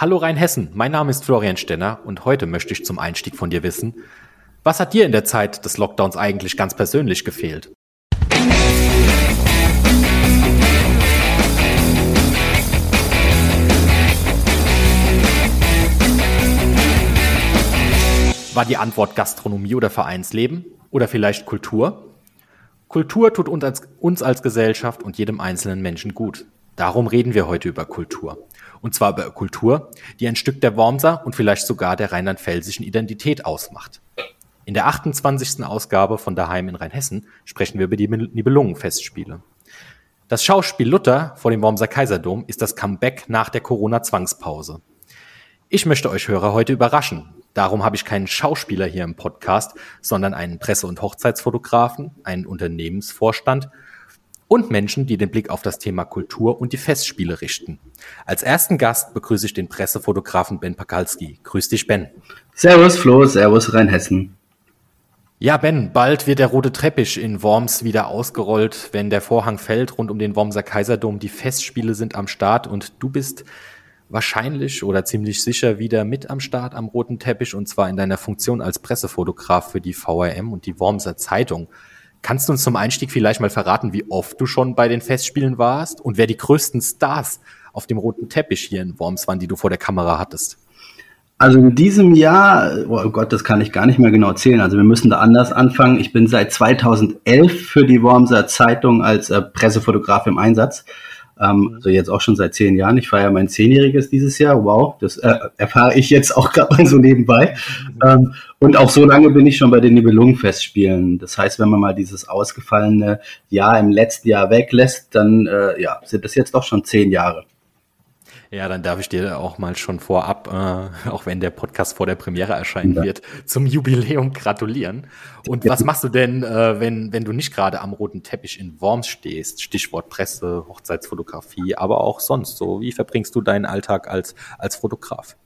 Hallo Rheinhessen, mein Name ist Florian Stenner und heute möchte ich zum Einstieg von dir wissen, was hat dir in der Zeit des Lockdowns eigentlich ganz persönlich gefehlt? War die Antwort Gastronomie oder Vereinsleben? Oder vielleicht Kultur? Kultur tut uns als, uns als Gesellschaft und jedem einzelnen Menschen gut. Darum reden wir heute über Kultur. Und zwar über Kultur, die ein Stück der Wormser und vielleicht sogar der rheinland-pfälzischen Identität ausmacht. In der 28. Ausgabe von Daheim in Rheinhessen sprechen wir über die Nibelungenfestspiele. Das Schauspiel Luther vor dem Wormser Kaiserdom ist das Comeback nach der Corona-Zwangspause. Ich möchte euch Hörer heute überraschen. Darum habe ich keinen Schauspieler hier im Podcast, sondern einen Presse- und Hochzeitsfotografen, einen Unternehmensvorstand und Menschen, die den Blick auf das Thema Kultur und die Festspiele richten. Als ersten Gast begrüße ich den Pressefotografen Ben Pakalski. Grüß dich, Ben. Servus, Flo, Servus, Rheinhessen. Ja, Ben, bald wird der rote Teppich in Worms wieder ausgerollt, wenn der Vorhang fällt rund um den Wormser Kaiserdom. Die Festspiele sind am Start und du bist wahrscheinlich oder ziemlich sicher wieder mit am Start am roten Teppich und zwar in deiner Funktion als Pressefotograf für die VRM und die Wormser Zeitung. Kannst du uns zum Einstieg vielleicht mal verraten, wie oft du schon bei den Festspielen warst und wer die größten Stars auf dem roten Teppich hier in Worms waren, die du vor der Kamera hattest? Also in diesem Jahr, oh Gott, das kann ich gar nicht mehr genau zählen. Also wir müssen da anders anfangen. Ich bin seit 2011 für die Wormser Zeitung als äh, Pressefotograf im Einsatz. Ähm, mhm. also jetzt auch schon seit zehn Jahren. Ich feiere mein Zehnjähriges dieses Jahr. Wow, das äh, erfahre ich jetzt auch gerade mal so nebenbei. Mhm. Ähm, und auch so lange bin ich schon bei den Nibelungenfestspielen. Das heißt, wenn man mal dieses ausgefallene Jahr im letzten Jahr weglässt, dann äh, ja, sind das jetzt doch schon zehn Jahre. Ja, dann darf ich dir auch mal schon vorab, äh, auch wenn der Podcast vor der Premiere erscheinen ja. wird, zum Jubiläum gratulieren. Und was machst du denn, äh, wenn, wenn du nicht gerade am roten Teppich in Worms stehst? Stichwort Presse, Hochzeitsfotografie, aber auch sonst so. Wie verbringst du deinen Alltag als, als Fotograf?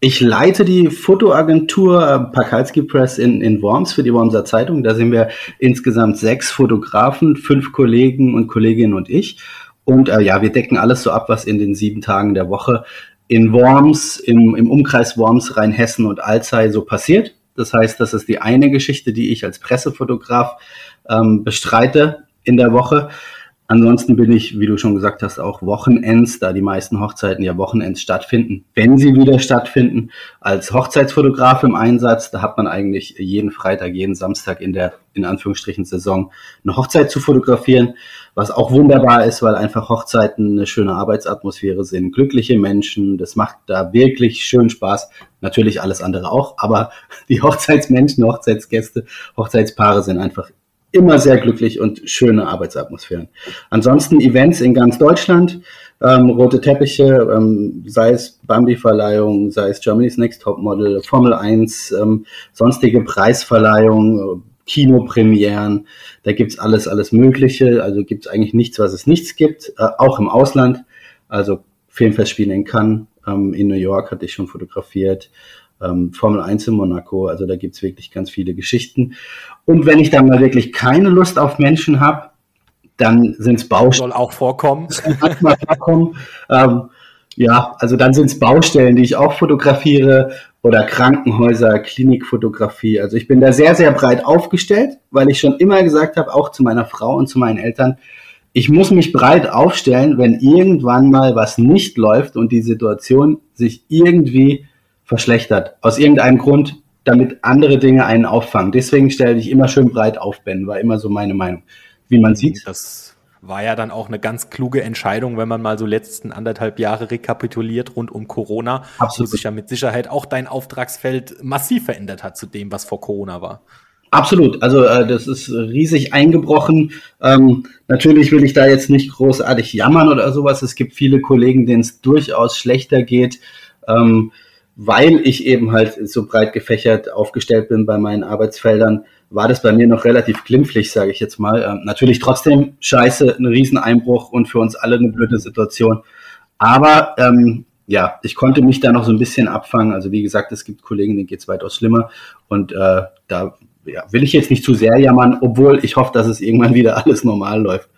Ich leite die Fotoagentur Pakalski Press in, in Worms für die Wormser Zeitung. Da sind wir insgesamt sechs Fotografen, fünf Kollegen und Kolleginnen und ich. Und äh, ja, wir decken alles so ab, was in den sieben Tagen der Woche in Worms, im, im Umkreis Worms, Rheinhessen und Alzey so passiert. Das heißt, das ist die eine Geschichte, die ich als Pressefotograf ähm, bestreite in der Woche. Ansonsten bin ich, wie du schon gesagt hast, auch Wochenends, da die meisten Hochzeiten ja Wochenends stattfinden, wenn sie wieder stattfinden, als Hochzeitsfotograf im Einsatz. Da hat man eigentlich jeden Freitag, jeden Samstag in der, in Anführungsstrichen, Saison eine Hochzeit zu fotografieren, was auch wunderbar ist, weil einfach Hochzeiten eine schöne Arbeitsatmosphäre sind, glückliche Menschen, das macht da wirklich schön Spaß. Natürlich alles andere auch, aber die Hochzeitsmenschen, Hochzeitsgäste, Hochzeitspaare sind einfach immer sehr glücklich und schöne Arbeitsatmosphären. Ansonsten Events in ganz Deutschland, ähm, rote Teppiche, ähm, sei es Bambi-Verleihung, sei es Germany's Next Top Model, Formel 1, ähm, sonstige Preisverleihungen, Kinopremieren, da gibt's alles, alles Mögliche. Also gibt's eigentlich nichts, was es nichts gibt, äh, auch im Ausland. Also Filmfestspiele in Cannes, ähm, in New York hatte ich schon fotografiert, ähm, Formel 1 in Monaco. Also da gibt's wirklich ganz viele Geschichten. Und wenn ich dann mal wirklich keine Lust auf Menschen habe, dann sind's Baustellen. Soll auch vorkommen. Manchmal vorkommen. Ähm, ja, also dann sind's Baustellen, die ich auch fotografiere oder Krankenhäuser, Klinikfotografie. Also ich bin da sehr, sehr breit aufgestellt, weil ich schon immer gesagt habe, auch zu meiner Frau und zu meinen Eltern, ich muss mich breit aufstellen, wenn irgendwann mal was nicht läuft und die Situation sich irgendwie verschlechtert. Aus irgendeinem Grund, damit andere Dinge einen auffangen. Deswegen stelle ich immer schön breit auf, Ben, war immer so meine Meinung. Wie man sieht. Das war ja dann auch eine ganz kluge Entscheidung, wenn man mal so letzten anderthalb Jahre rekapituliert rund um Corona, Absolut. wo sich ja mit Sicherheit auch dein Auftragsfeld massiv verändert hat zu dem, was vor Corona war. Absolut, also äh, das ist riesig eingebrochen. Ähm, natürlich will ich da jetzt nicht großartig jammern oder sowas. Es gibt viele Kollegen, denen es durchaus schlechter geht. Ähm, weil ich eben halt so breit gefächert aufgestellt bin bei meinen Arbeitsfeldern, war das bei mir noch relativ glimpflich, sage ich jetzt mal. Ähm, natürlich trotzdem scheiße, ein Rieseneinbruch und für uns alle eine blöde Situation. Aber ähm, ja, ich konnte mich da noch so ein bisschen abfangen. Also wie gesagt, es gibt Kollegen, denen geht's weitaus schlimmer. Und äh, da ja, will ich jetzt nicht zu sehr jammern, obwohl ich hoffe, dass es irgendwann wieder alles normal läuft.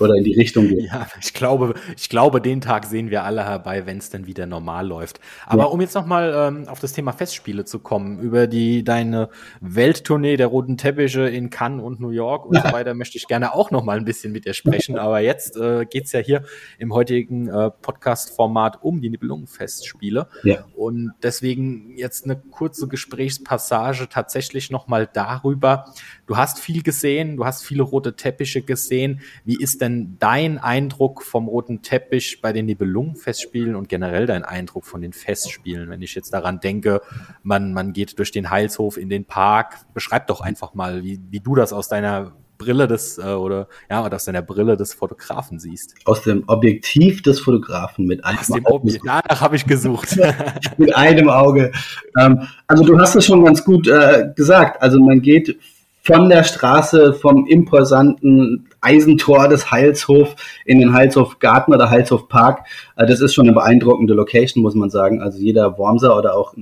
Oder in die Richtung geht. Ja, ich glaube, ich glaube, den Tag sehen wir alle herbei, wenn es dann wieder normal läuft. Aber ja. um jetzt nochmal ähm, auf das Thema Festspiele zu kommen, über die deine Welttournee der roten Teppiche in Cannes und New York und so weiter, möchte ich gerne auch nochmal ein bisschen mit dir sprechen. Aber jetzt äh, geht ja hier im heutigen äh, Podcast-Format um die Nibelungenfestspiele. Ja. Und deswegen jetzt eine kurze Gesprächspassage tatsächlich nochmal darüber. Du hast viel gesehen, du hast viele rote Teppiche gesehen. Wie ist denn dein Eindruck vom roten Teppich bei den Nibelungenfestspielen und generell dein Eindruck von den Festspielen? Wenn ich jetzt daran denke, man, man geht durch den Heilshof in den Park. Beschreib doch einfach mal, wie, wie du das aus deiner Brille des äh, oder ja aus deiner Brille des Fotografen siehst. Aus dem Objektiv des Fotografen mit einem aus dem Auge. Danach habe ich gesucht. mit einem Auge. Ähm, also du hast es schon ganz gut äh, gesagt. Also man geht von der Straße vom imposanten Eisentor des Heilshof in den Heilshof Garten oder Heilshof Park. Äh, das ist schon eine beeindruckende Location, muss man sagen. Also jeder Wormser oder auch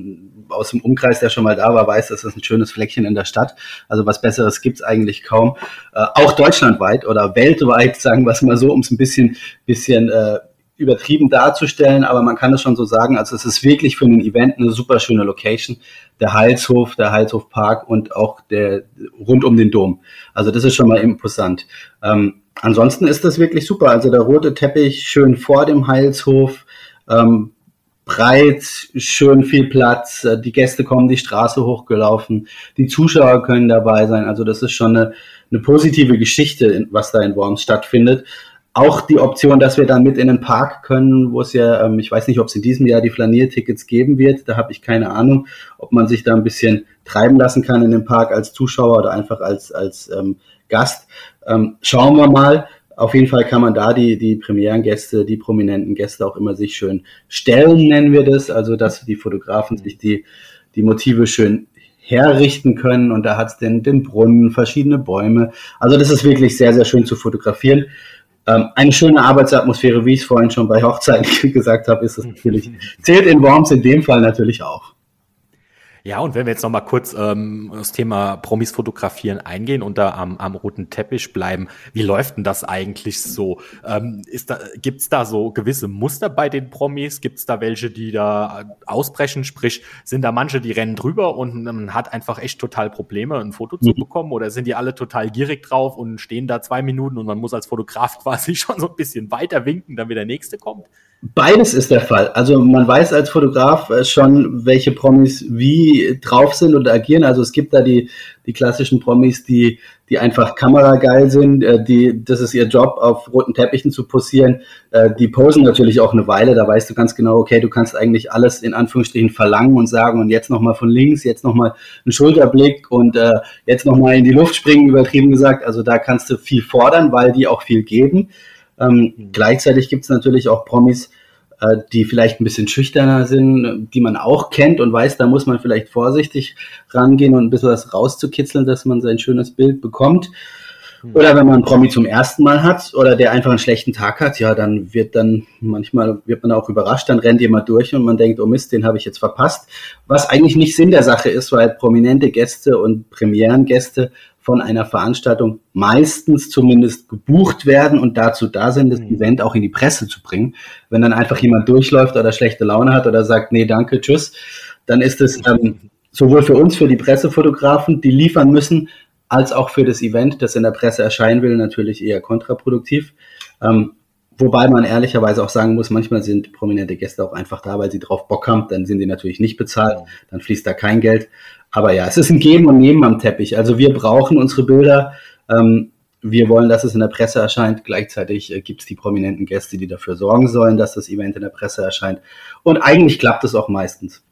aus dem Umkreis, der schon mal da war, weiß, das ist ein schönes Fleckchen in der Stadt. Also was Besseres gibt's eigentlich kaum. Äh, auch deutschlandweit oder weltweit, sagen wir es mal so, um es ein bisschen, bisschen äh, übertrieben darzustellen, aber man kann es schon so sagen. Also es ist wirklich für ein Event eine super schöne Location. Der Heilshof, der Heilshof Park und auch der rund um den Dom. Also das ist schon mal imposant. Ähm, ansonsten ist das wirklich super. Also der rote Teppich schön vor dem Heilshof. Ähm, breit, schön viel Platz, äh, die Gäste kommen die Straße hochgelaufen, die Zuschauer können dabei sein. Also das ist schon eine, eine positive Geschichte, was da in Worms stattfindet auch die Option, dass wir dann mit in den Park können, wo es ja, ähm, ich weiß nicht, ob es in diesem Jahr die Flaniertickets geben wird, da habe ich keine Ahnung, ob man sich da ein bisschen treiben lassen kann in den Park als Zuschauer oder einfach als, als ähm, Gast. Ähm, schauen wir mal. Auf jeden Fall kann man da die, die Premierengäste, die prominenten Gäste auch immer sich schön stellen, nennen wir das, also dass die Fotografen sich die, die Motive schön herrichten können und da hat es den, den Brunnen, verschiedene Bäume. Also das ist wirklich sehr, sehr schön zu fotografieren. Ähm, eine schöne Arbeitsatmosphäre, wie ich es vorhin schon bei Hochzeiten gesagt habe, ist es natürlich, zählt in Worms in dem Fall natürlich auch. Ja, und wenn wir jetzt noch mal kurz ähm, das Thema Promis fotografieren eingehen und da am, am roten Teppich bleiben, wie läuft denn das eigentlich so? Ähm, ist da, gibt's da so gewisse Muster bei den Promis? Gibt's da welche, die da ausbrechen? Sprich, sind da manche, die rennen drüber und man hat einfach echt total Probleme, ein Foto zu mhm. bekommen? Oder sind die alle total gierig drauf und stehen da zwei Minuten und man muss als Fotograf quasi schon so ein bisschen weiter winken, damit der nächste kommt? Beides ist der Fall. Also man weiß als Fotograf äh, schon, welche Promis wie drauf sind und agieren. Also es gibt da die, die klassischen Promis, die, die einfach kamerageil sind, äh, die, das ist ihr Job, auf roten Teppichen zu posieren. Äh, die posen natürlich auch eine Weile, da weißt du ganz genau, okay, du kannst eigentlich alles in Anführungsstrichen verlangen und sagen und jetzt nochmal von links, jetzt nochmal einen Schulterblick und jetzt nochmal in die Luft springen, übertrieben gesagt. Also da kannst du viel fordern, weil die auch viel geben. Ähm, mhm. Gleichzeitig gibt es natürlich auch Promis, äh, die vielleicht ein bisschen schüchterner sind, die man auch kennt und weiß, da muss man vielleicht vorsichtig rangehen und ein bisschen was rauszukitzeln, dass man sein schönes Bild bekommt. Mhm. Oder wenn man einen Promi zum ersten Mal hat oder der einfach einen schlechten Tag hat, ja, dann wird dann manchmal wird man auch überrascht, dann rennt jemand durch und man denkt, oh Mist, den habe ich jetzt verpasst. Was eigentlich nicht Sinn der Sache ist, weil prominente Gäste und Premierengäste von einer Veranstaltung meistens zumindest gebucht werden und dazu da sind, das mhm. Event auch in die Presse zu bringen. Wenn dann einfach jemand durchläuft oder schlechte Laune hat oder sagt, nee, danke, tschüss, dann ist es ähm, sowohl für uns, für die Pressefotografen, die liefern müssen, als auch für das Event, das in der Presse erscheinen will, natürlich eher kontraproduktiv. Ähm, wobei man ehrlicherweise auch sagen muss, manchmal sind prominente Gäste auch einfach da, weil sie drauf Bock haben, dann sind sie natürlich nicht bezahlt, dann fließt da kein Geld. Aber ja, es ist ein Geben und Nehmen am Teppich. Also wir brauchen unsere Bilder. Ähm, wir wollen, dass es in der Presse erscheint. Gleichzeitig äh, gibt es die prominenten Gäste, die dafür sorgen sollen, dass das Event in der Presse erscheint. Und eigentlich klappt es auch meistens.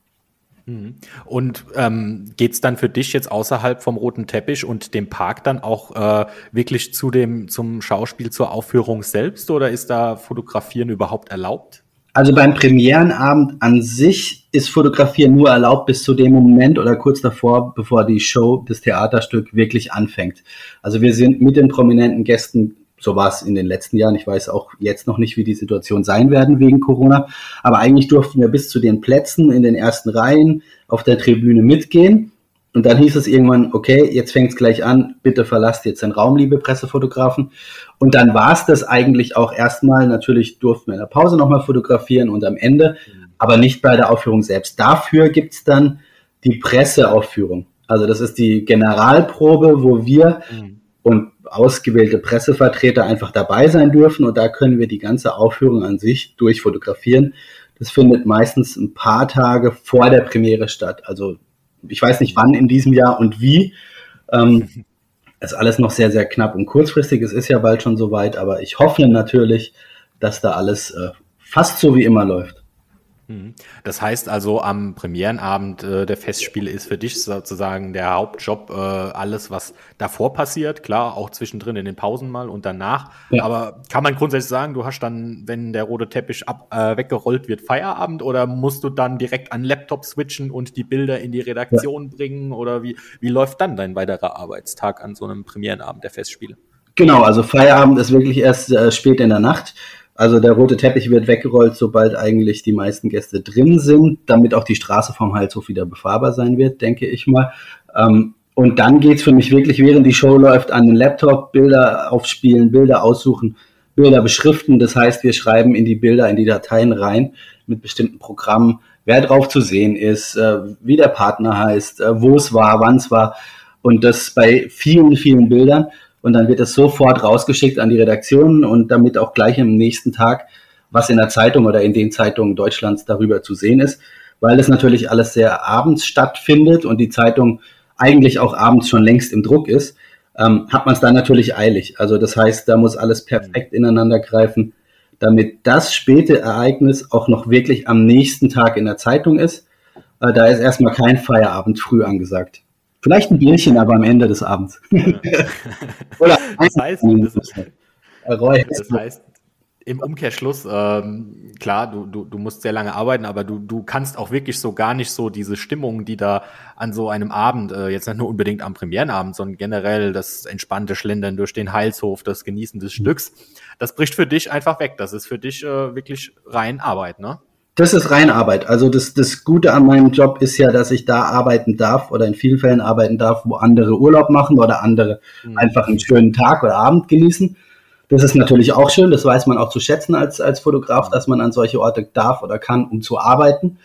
Mhm. Und ähm, geht dann für dich jetzt außerhalb vom roten Teppich und dem Park dann auch äh, wirklich zu dem zum Schauspiel zur Aufführung selbst oder ist da Fotografieren überhaupt erlaubt? Also beim Premierenabend an sich ist Fotografieren nur erlaubt bis zu dem Moment oder kurz davor, bevor die Show, das Theaterstück wirklich anfängt. Also wir sind mit den prominenten Gästen, so war es in den letzten Jahren, ich weiß auch jetzt noch nicht, wie die Situation sein werden wegen Corona, aber eigentlich durften wir bis zu den Plätzen in den ersten Reihen auf der Tribüne mitgehen und dann hieß es irgendwann, okay, jetzt fängt es gleich an, bitte verlasst jetzt den Raum, liebe Pressefotografen. Und dann war es das eigentlich auch erstmal. Natürlich durften wir in der Pause nochmal fotografieren und am Ende, aber nicht bei der Aufführung selbst. Dafür gibt's dann die Presseaufführung. Also das ist die Generalprobe, wo wir mhm. und ausgewählte Pressevertreter einfach dabei sein dürfen und da können wir die ganze Aufführung an sich durchfotografieren. Das findet meistens ein paar Tage vor der Premiere statt. Also ich weiß nicht wann in diesem Jahr und wie. Ähm, ist alles noch sehr, sehr knapp und kurzfristig. Es ist ja bald schon soweit, aber ich hoffe natürlich, dass da alles äh, fast so wie immer läuft. Mhm. Das heißt also, am Premierenabend äh, der Festspiele ist für dich sozusagen der Hauptjob äh, alles, was davor passiert, klar, auch zwischendrin in den Pausen mal und danach. Ja. Aber kann man grundsätzlich sagen, du hast dann, wenn der rote Teppich ab, äh, weggerollt wird, Feierabend oder musst du dann direkt an Laptop switchen und die Bilder in die Redaktion ja. bringen? Oder wie, wie läuft dann dein weiterer Arbeitstag an so einem Premierenabend der Festspiele? Genau, also Feierabend ist wirklich erst äh, spät in der Nacht. Also der rote Teppich wird weggerollt, sobald eigentlich die meisten Gäste drin sind, damit auch die Straße vom Halshof wieder befahrbar sein wird, denke ich mal. Ähm, und dann geht's für mich wirklich, während die Show läuft, an den Laptop, Bilder aufspielen, Bilder aussuchen, Bilder beschriften. Das heißt, wir schreiben in die Bilder, in die Dateien rein mit bestimmten Programmen, wer drauf zu sehen ist, äh, wie der Partner heißt, äh, wo es war, wann es war. Und das bei vielen, vielen Bildern und dann wird es sofort rausgeschickt an die Redaktionen und damit auch gleich am nächsten Tag was in der Zeitung oder in den Zeitungen Deutschlands darüber zu sehen ist, weil es natürlich alles sehr abends stattfindet und die Zeitung eigentlich auch abends schon längst im Druck ist, ähm, hat man es dann natürlich eilig. Also das heißt, da muss alles perfekt ineinander greifen, damit das späte Ereignis auch noch wirklich am nächsten Tag in der Zeitung ist. Äh, da ist erstmal kein Feierabend früh angesagt. Vielleicht ein Bierchen, aber am Ende des Abends. Oder das heißt, das, das heißt, im Umkehrschluss, ähm, klar, du, du, du musst sehr lange arbeiten, aber du, du kannst auch wirklich so gar nicht so diese Stimmung, die da an so einem Abend, äh, jetzt nicht nur unbedingt am Premierenabend, sondern generell das entspannte Schlendern durch den Heilshof, das Genießen des mhm. Stücks, das bricht für dich einfach weg. Das ist für dich äh, wirklich rein Arbeit, ne? Das ist rein Arbeit. Also das, das Gute an meinem Job ist ja, dass ich da arbeiten darf oder in vielen Fällen arbeiten darf, wo andere Urlaub machen oder andere mhm. einfach einen schönen Tag oder Abend genießen. Das ist natürlich auch schön, das weiß man auch zu schätzen als, als Fotograf, dass man an solche Orte darf oder kann, um zu arbeiten.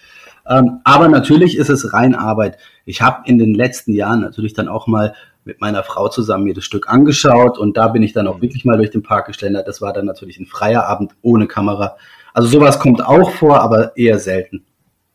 Ähm, aber natürlich ist es rein Arbeit. Ich habe in den letzten Jahren natürlich dann auch mal mit meiner Frau zusammen mir das Stück angeschaut und da bin ich dann auch mhm. wirklich mal durch den Park geschlendert. Das war dann natürlich ein freier Abend ohne Kamera. Also sowas kommt auch vor, aber eher selten.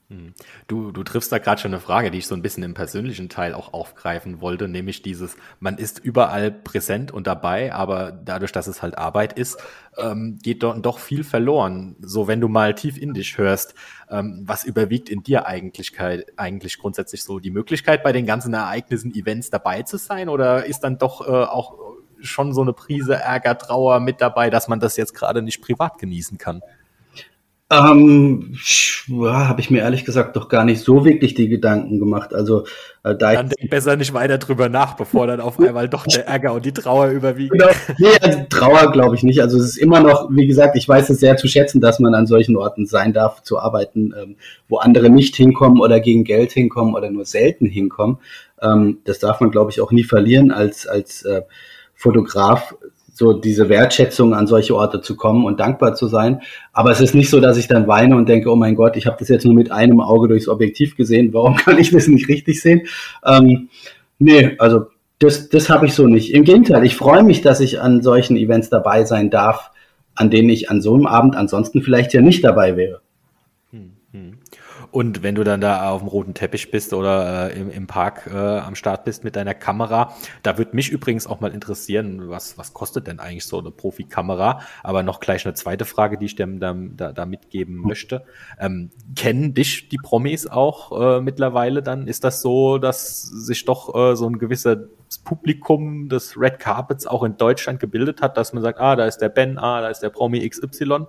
Hm. Du, du triffst da gerade schon eine Frage, die ich so ein bisschen im persönlichen Teil auch aufgreifen wollte, nämlich dieses, man ist überall präsent und dabei, aber dadurch, dass es halt Arbeit ist, ähm, geht dort doch viel verloren. So, wenn du mal tief in dich hörst, ähm, was überwiegt in dir eigentlich, eigentlich grundsätzlich so die Möglichkeit, bei den ganzen Ereignissen, Events dabei zu sein, oder ist dann doch äh, auch schon so eine Prise Ärger, Trauer mit dabei, dass man das jetzt gerade nicht privat genießen kann? Ähm, ja, habe ich mir ehrlich gesagt doch gar nicht so wirklich die Gedanken gemacht. Also äh, da dann denk besser nicht weiter drüber nach, bevor dann auf einmal doch der Ärger und die Trauer überwiegen. Genau. Nee, also Trauer glaube ich nicht. Also es ist immer noch, wie gesagt, ich weiß es sehr zu schätzen, dass man an solchen Orten sein darf, zu arbeiten, ähm, wo andere nicht hinkommen oder gegen Geld hinkommen oder nur selten hinkommen. Ähm, das darf man, glaube ich, auch nie verlieren als als äh, Fotograf so diese Wertschätzung an solche Orte zu kommen und dankbar zu sein. Aber es ist nicht so, dass ich dann weine und denke, oh mein Gott, ich habe das jetzt nur mit einem Auge durchs Objektiv gesehen, warum kann ich das nicht richtig sehen? Ähm, nee, also das, das habe ich so nicht. Im Gegenteil, ich freue mich, dass ich an solchen Events dabei sein darf, an denen ich an so einem Abend ansonsten vielleicht ja nicht dabei wäre. Und wenn du dann da auf dem roten Teppich bist oder äh, im, im Park äh, am Start bist mit deiner Kamera, da würde mich übrigens auch mal interessieren, was, was kostet denn eigentlich so eine Profikamera? Aber noch gleich eine zweite Frage, die ich dir da, da, da mitgeben möchte. Ähm, kennen dich die Promis auch äh, mittlerweile dann? Ist das so, dass sich doch äh, so ein gewisser Publikum des Red Carpets auch in Deutschland gebildet hat, dass man sagt, ah, da ist der Ben, ah, da ist der Promi XY?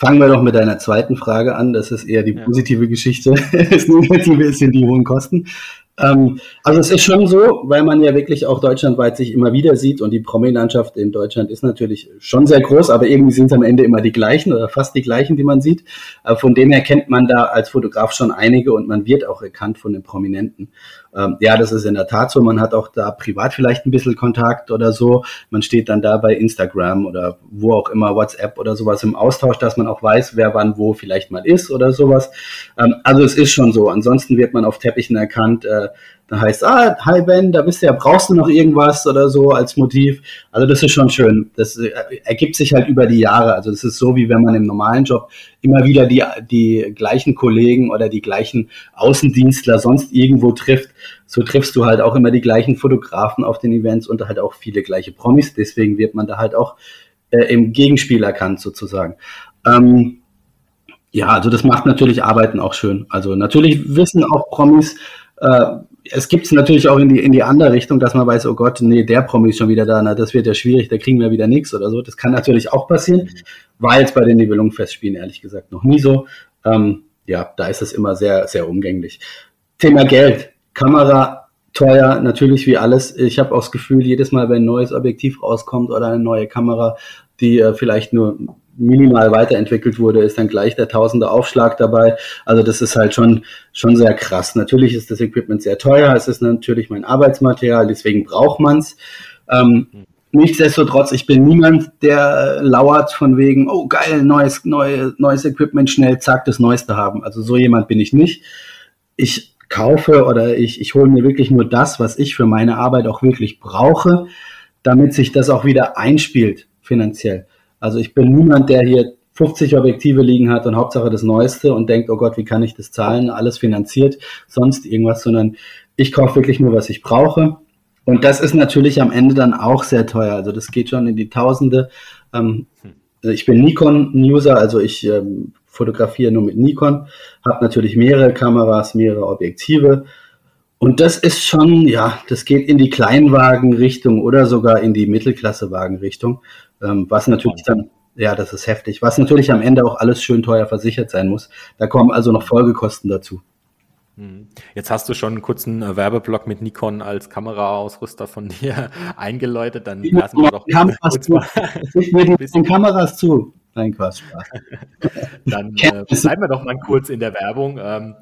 Fangen wir doch mit deiner zweiten Frage an. Das ist eher die positive ja. Geschichte. das Negative ist sind die hohen Kosten. Ähm, also es ist schon so, weil man ja wirklich auch deutschlandweit sich immer wieder sieht und die Promi-Landschaft in Deutschland ist natürlich schon sehr groß, aber irgendwie sind es am Ende immer die gleichen oder fast die gleichen, die man sieht. Äh, von dem her kennt man da als Fotograf schon einige und man wird auch erkannt von den Prominenten. Ähm, ja, das ist in der Tat so. Man hat auch da privat vielleicht ein bisschen Kontakt oder so. Man steht dann da bei Instagram oder wo auch immer, WhatsApp oder sowas im Austausch, dass man auch weiß, wer wann wo vielleicht mal ist oder sowas. Ähm, also es ist schon so. Ansonsten wird man auf Teppichen erkannt. Äh, da heißt, ah, hi Ben, da bist du ja, brauchst du noch irgendwas oder so als Motiv. Also das ist schon schön. Das äh, ergibt sich halt über die Jahre. Also das ist so, wie wenn man im normalen Job immer wieder die, die gleichen Kollegen oder die gleichen Außendienstler sonst irgendwo trifft. So triffst du halt auch immer die gleichen Fotografen auf den Events und halt auch viele gleiche Promis. Deswegen wird man da halt auch äh, im Gegenspiel erkannt sozusagen. Ähm, ja, also das macht natürlich Arbeiten auch schön. Also natürlich wissen auch Promis, äh, es gibt es natürlich auch in die, in die andere Richtung, dass man weiß, oh Gott, nee, der Promi ist schon wieder da, na, das wird ja schwierig, da kriegen wir wieder nichts oder so. Das kann natürlich auch passieren. War jetzt bei den Nibelungenfestspielen ehrlich gesagt noch nie so. Ähm, ja, da ist es immer sehr, sehr umgänglich. Thema Geld. Kamera teuer, natürlich wie alles. Ich habe auch das Gefühl, jedes Mal, wenn ein neues Objektiv rauskommt oder eine neue Kamera, die äh, vielleicht nur minimal weiterentwickelt wurde, ist dann gleich der tausende Aufschlag dabei. Also das ist halt schon, schon sehr krass. Natürlich ist das Equipment sehr teuer, es ist natürlich mein Arbeitsmaterial, deswegen braucht man's. Ähm, nichtsdestotrotz, ich bin niemand, der lauert von wegen, oh geil, neues, neue, neues Equipment, schnell, zack, das Neueste haben. Also so jemand bin ich nicht. Ich kaufe oder ich, ich hole mir wirklich nur das, was ich für meine Arbeit auch wirklich brauche, damit sich das auch wieder einspielt finanziell. Also ich bin niemand, der hier 50 Objektive liegen hat und Hauptsache das Neueste und denkt, oh Gott, wie kann ich das zahlen? Alles finanziert, sonst irgendwas, sondern ich kaufe wirklich nur, was ich brauche. Und das ist natürlich am Ende dann auch sehr teuer. Also das geht schon in die Tausende. Ähm, ich bin Nikon-User, also ich ähm, fotografiere nur mit Nikon, habe natürlich mehrere Kameras, mehrere Objektive. Und das ist schon, ja, das geht in die Kleinwagen-Richtung oder sogar in die Mittelklasse-Wagen-Richtung. Ähm, was natürlich dann, ja, das ist heftig, was natürlich am Ende auch alles schön teuer versichert sein muss. Da kommen also noch Folgekosten dazu. Mhm. Jetzt hast du schon einen kurzen äh, Werbeblock mit Nikon als Kameraausrüster von dir eingeläutet. Dann die lassen wir doch Kameras zu. mir die Kameras zu. Nein, Quatsch. Dann äh, bleiben wir doch mal kurz in der Werbung. Ähm,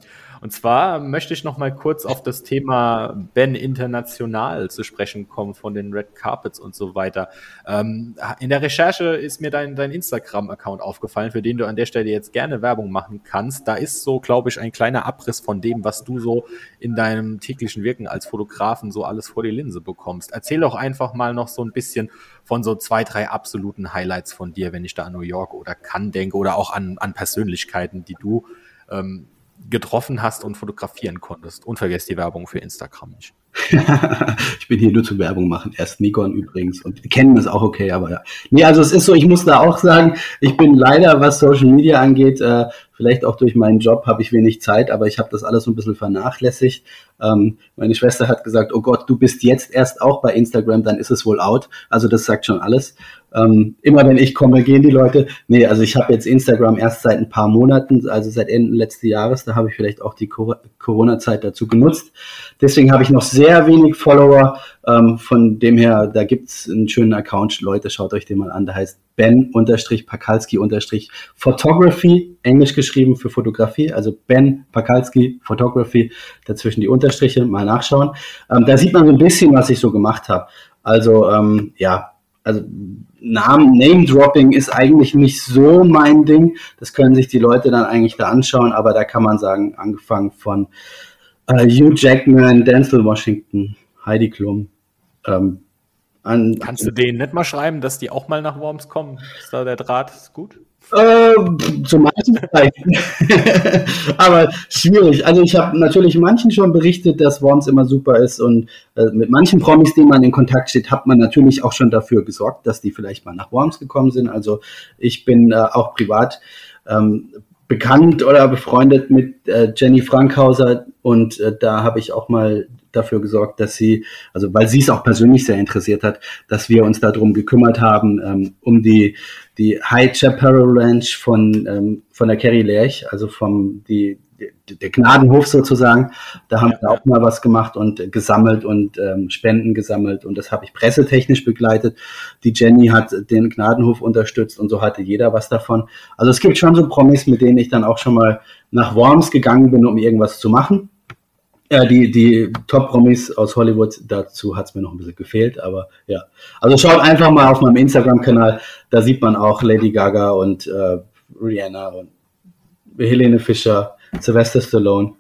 und zwar möchte ich noch mal kurz auf das Thema Ben International zu sprechen kommen von den Red Carpets und so weiter. Ähm, in der Recherche ist mir dein, dein Instagram-Account aufgefallen, für den du an der Stelle jetzt gerne Werbung machen kannst. Da ist so, glaube ich, ein kleiner Abriss von dem, was du so in deinem täglichen Wirken als Fotografen so alles vor die Linse bekommst. Erzähl doch einfach mal noch so ein bisschen von so zwei, drei absoluten Highlights von dir, wenn ich da an New York oder Cannes denke oder auch an, an Persönlichkeiten, die du ähm, getroffen hast und fotografieren konntest. Und vergesst die Werbung für Instagram nicht. ich bin hier nur zur Werbung machen. Erst Nikon übrigens und kennen ist auch okay, aber ja. Nee, also es ist so, ich muss da auch sagen, ich bin leider, was Social Media angeht, äh, vielleicht auch durch meinen Job habe ich wenig Zeit, aber ich habe das alles so ein bisschen vernachlässigt. Ähm, meine Schwester hat gesagt, oh Gott, du bist jetzt erst auch bei Instagram, dann ist es wohl out. Also das sagt schon alles. Ähm, immer wenn ich komme, gehen die Leute. Nee, also ich habe jetzt Instagram erst seit ein paar Monaten, also seit Ende letzten Jahres, da habe ich vielleicht auch die Corona-Zeit dazu genutzt. Deswegen habe ich noch sehr wenig Follower. Ähm, von dem her, da gibt's einen schönen Account. Leute, schaut euch den mal an. Der heißt Ben-Pakalski-Photography, englisch geschrieben für Fotografie, also Ben Pakalski Photography, dazwischen die Unterstriche, mal nachschauen. Ähm, da sieht man so ein bisschen, was ich so gemacht habe. Also ähm, ja, also Namen, Name-Dropping ist eigentlich nicht so mein Ding. Das können sich die Leute dann eigentlich da anschauen, aber da kann man sagen, angefangen von äh, Hugh Jackman, Denzel Washington, Heidi Klum. Ähm, an, Kannst du denen nicht mal schreiben, dass die auch mal nach Worms kommen? Ist da der Draht gut? Äh, zum manchen vielleicht. Aber schwierig. Also ich habe natürlich manchen schon berichtet, dass Worms immer super ist und äh, mit manchen Promis, denen man in Kontakt steht, hat man natürlich auch schon dafür gesorgt, dass die vielleicht mal nach Worms gekommen sind. Also ich bin äh, auch privat ähm, bekannt oder befreundet mit äh, Jenny Frankhauser und äh, da habe ich auch mal dafür gesorgt, dass sie, also weil sie es auch persönlich sehr interessiert hat, dass wir uns darum gekümmert haben, ähm, um die, die High Chaparral Ranch von, ähm, von der Kerry Lerch, also vom, die, der Gnadenhof sozusagen. Da haben wir auch mal was gemacht und gesammelt und ähm, Spenden gesammelt und das habe ich pressetechnisch begleitet. Die Jenny hat den Gnadenhof unterstützt und so hatte jeder was davon. Also es gibt schon so Promis, mit denen ich dann auch schon mal nach Worms gegangen bin, um irgendwas zu machen. Ja, die, die Top-Promis aus Hollywood, dazu hat es mir noch ein bisschen gefehlt, aber ja. Also schaut einfach mal auf meinem Instagram-Kanal, da sieht man auch Lady Gaga und äh, Rihanna und Helene Fischer, Sylvester Stallone,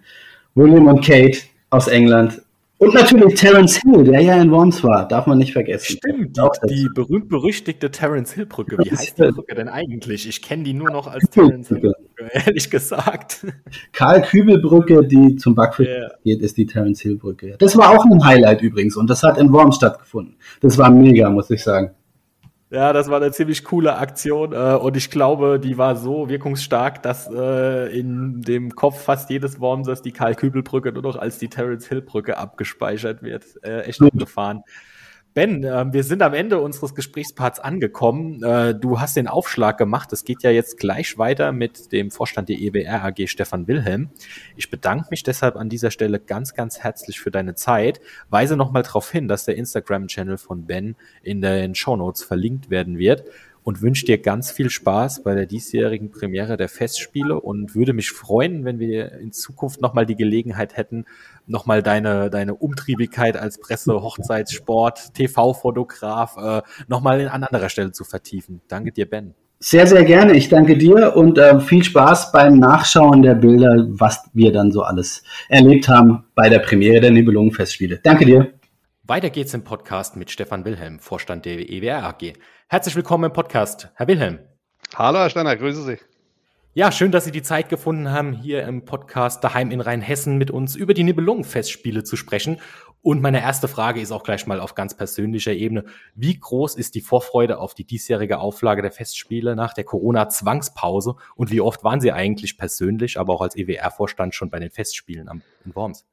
William und Kate aus England und natürlich Terence Hill, der ja in Worms war, darf man nicht vergessen. Stimmt, auch die berühmt-berüchtigte Terence Hill Brücke. Wie heißt die Brücke denn eigentlich? Ich kenne die nur noch als Terence Hill Brücke, ehrlich gesagt. Karl Kübel Brücke, die zum Backfisch yeah. geht, ist die Terence Hill Brücke. Das war auch ein Highlight übrigens und das hat in Worms stattgefunden. Das war mega, muss ich sagen. Ja, das war eine ziemlich coole Aktion äh, und ich glaube, die war so wirkungsstark, dass äh, in dem Kopf fast jedes Wormsers die Karl-Kübel-Brücke nur noch als die Terence-Hill-Brücke abgespeichert wird. Äh, echt abgefahren. Ben, äh, wir sind am Ende unseres Gesprächsparts angekommen. Äh, du hast den Aufschlag gemacht. Es geht ja jetzt gleich weiter mit dem Vorstand der EBR AG, Stefan Wilhelm. Ich bedanke mich deshalb an dieser Stelle ganz, ganz herzlich für deine Zeit. Weise nochmal darauf hin, dass der Instagram-Channel von Ben in den Show Notes verlinkt werden wird und wünsche dir ganz viel Spaß bei der diesjährigen Premiere der Festspiele und würde mich freuen, wenn wir in Zukunft nochmal die Gelegenheit hätten, nochmal deine, deine Umtriebigkeit als Presse, Hochzeitssport, TV-Fotograf äh, nochmal an anderer Stelle zu vertiefen. Danke dir, Ben. Sehr, sehr gerne. Ich danke dir und äh, viel Spaß beim Nachschauen der Bilder, was wir dann so alles erlebt haben bei der Premiere der Nibelungenfestspiele. Danke dir. Weiter geht's im Podcast mit Stefan Wilhelm, Vorstand der EWR AG. Herzlich willkommen im Podcast, Herr Wilhelm. Hallo, Herr Steiner, grüße Sie. Ja, schön, dass Sie die Zeit gefunden haben, hier im Podcast daheim in Rheinhessen mit uns über die Nibelungenfestspiele zu sprechen. Und meine erste Frage ist auch gleich mal auf ganz persönlicher Ebene. Wie groß ist die Vorfreude auf die diesjährige Auflage der Festspiele nach der Corona-Zwangspause? Und wie oft waren Sie eigentlich persönlich, aber auch als EWR-Vorstand schon bei den Festspielen in Worms?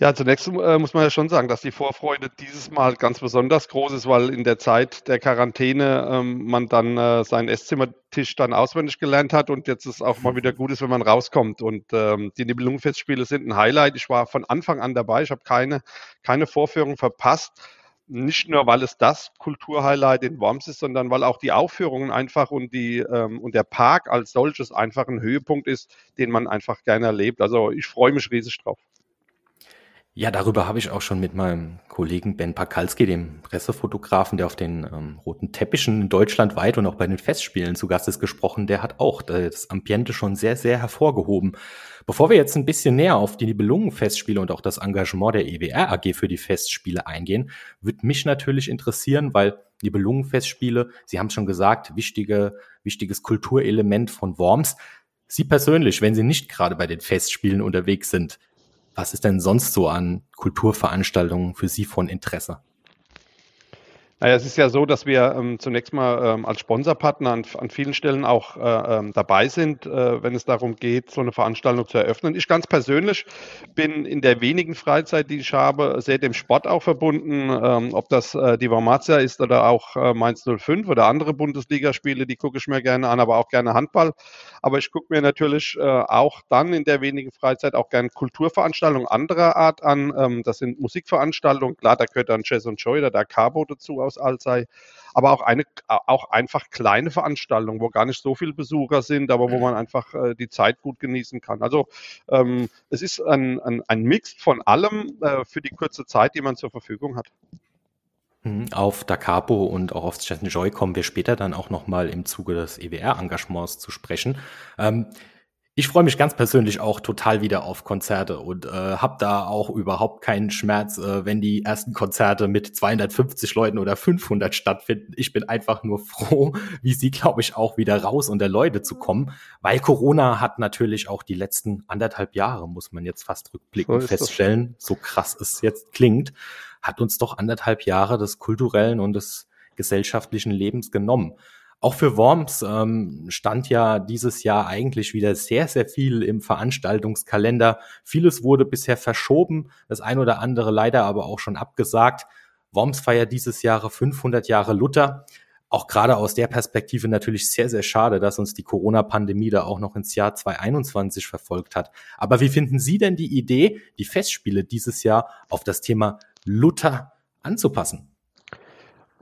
Ja, zunächst äh, muss man ja schon sagen, dass die Vorfreude dieses Mal ganz besonders groß ist, weil in der Zeit der Quarantäne ähm, man dann äh, seinen Esszimmertisch dann auswendig gelernt hat und jetzt ist auch mal wieder gut ist, wenn man rauskommt. Und ähm, die Nibelungenfestspiele sind ein Highlight. Ich war von Anfang an dabei. Ich habe keine, keine Vorführung verpasst. Nicht nur, weil es das Kulturhighlight in Worms ist, sondern weil auch die Aufführungen einfach und, die, ähm, und der Park als solches einfach ein Höhepunkt ist, den man einfach gerne erlebt. Also ich freue mich riesig drauf. Ja, darüber habe ich auch schon mit meinem Kollegen Ben Pakalski, dem Pressefotografen, der auf den ähm, roten Teppichen deutschlandweit und auch bei den Festspielen zu Gast ist, gesprochen. Der hat auch das Ambiente schon sehr, sehr hervorgehoben. Bevor wir jetzt ein bisschen näher auf die Nibelungen-Festspiele und auch das Engagement der EWR AG für die Festspiele eingehen, würde mich natürlich interessieren, weil Nibelungen-Festspiele, Sie haben es schon gesagt, wichtige, wichtiges Kulturelement von Worms. Sie persönlich, wenn Sie nicht gerade bei den Festspielen unterwegs sind, was ist denn sonst so an Kulturveranstaltungen für Sie von Interesse? Naja, es ist ja so, dass wir ähm, zunächst mal ähm, als Sponsorpartner an, an, vielen Stellen auch äh, ähm, dabei sind, äh, wenn es darum geht, so eine Veranstaltung zu eröffnen. Ich ganz persönlich bin in der wenigen Freizeit, die ich habe, sehr dem Sport auch verbunden. Ähm, ob das äh, die Wormatia ist oder auch äh, Mainz 05 oder andere Bundesligaspiele, die gucke ich mir gerne an, aber auch gerne Handball. Aber ich gucke mir natürlich äh, auch dann in der wenigen Freizeit auch gerne Kulturveranstaltungen anderer Art an. Ähm, das sind Musikveranstaltungen. Klar, da gehört dann Jazz und Joy oder der Cabo dazu aus Alzey, aber auch eine, auch einfach kleine Veranstaltungen, wo gar nicht so viele Besucher sind, aber wo man einfach äh, die Zeit gut genießen kann. Also ähm, es ist ein, ein, ein Mix von allem äh, für die kurze Zeit, die man zur Verfügung hat. Mhm, auf Da Capo und auch auf Jazz Joy kommen wir später dann auch nochmal im Zuge des EWR-Engagements zu sprechen. Ähm, ich freue mich ganz persönlich auch total wieder auf Konzerte und äh, habe da auch überhaupt keinen Schmerz, äh, wenn die ersten Konzerte mit 250 Leuten oder 500 stattfinden. Ich bin einfach nur froh, wie Sie, glaube ich, auch wieder raus unter Leute zu kommen, weil Corona hat natürlich auch die letzten anderthalb Jahre, muss man jetzt fast rückblickend so feststellen, so krass es jetzt klingt, hat uns doch anderthalb Jahre des kulturellen und des gesellschaftlichen Lebens genommen. Auch für Worms ähm, stand ja dieses Jahr eigentlich wieder sehr, sehr viel im Veranstaltungskalender. Vieles wurde bisher verschoben, das ein oder andere leider aber auch schon abgesagt. Worms feiert dieses Jahre 500 Jahre Luther. auch gerade aus der Perspektive natürlich sehr, sehr schade, dass uns die Corona-Pandemie da auch noch ins Jahr 2021 verfolgt hat. Aber wie finden Sie denn die Idee, die Festspiele dieses Jahr auf das Thema Luther anzupassen?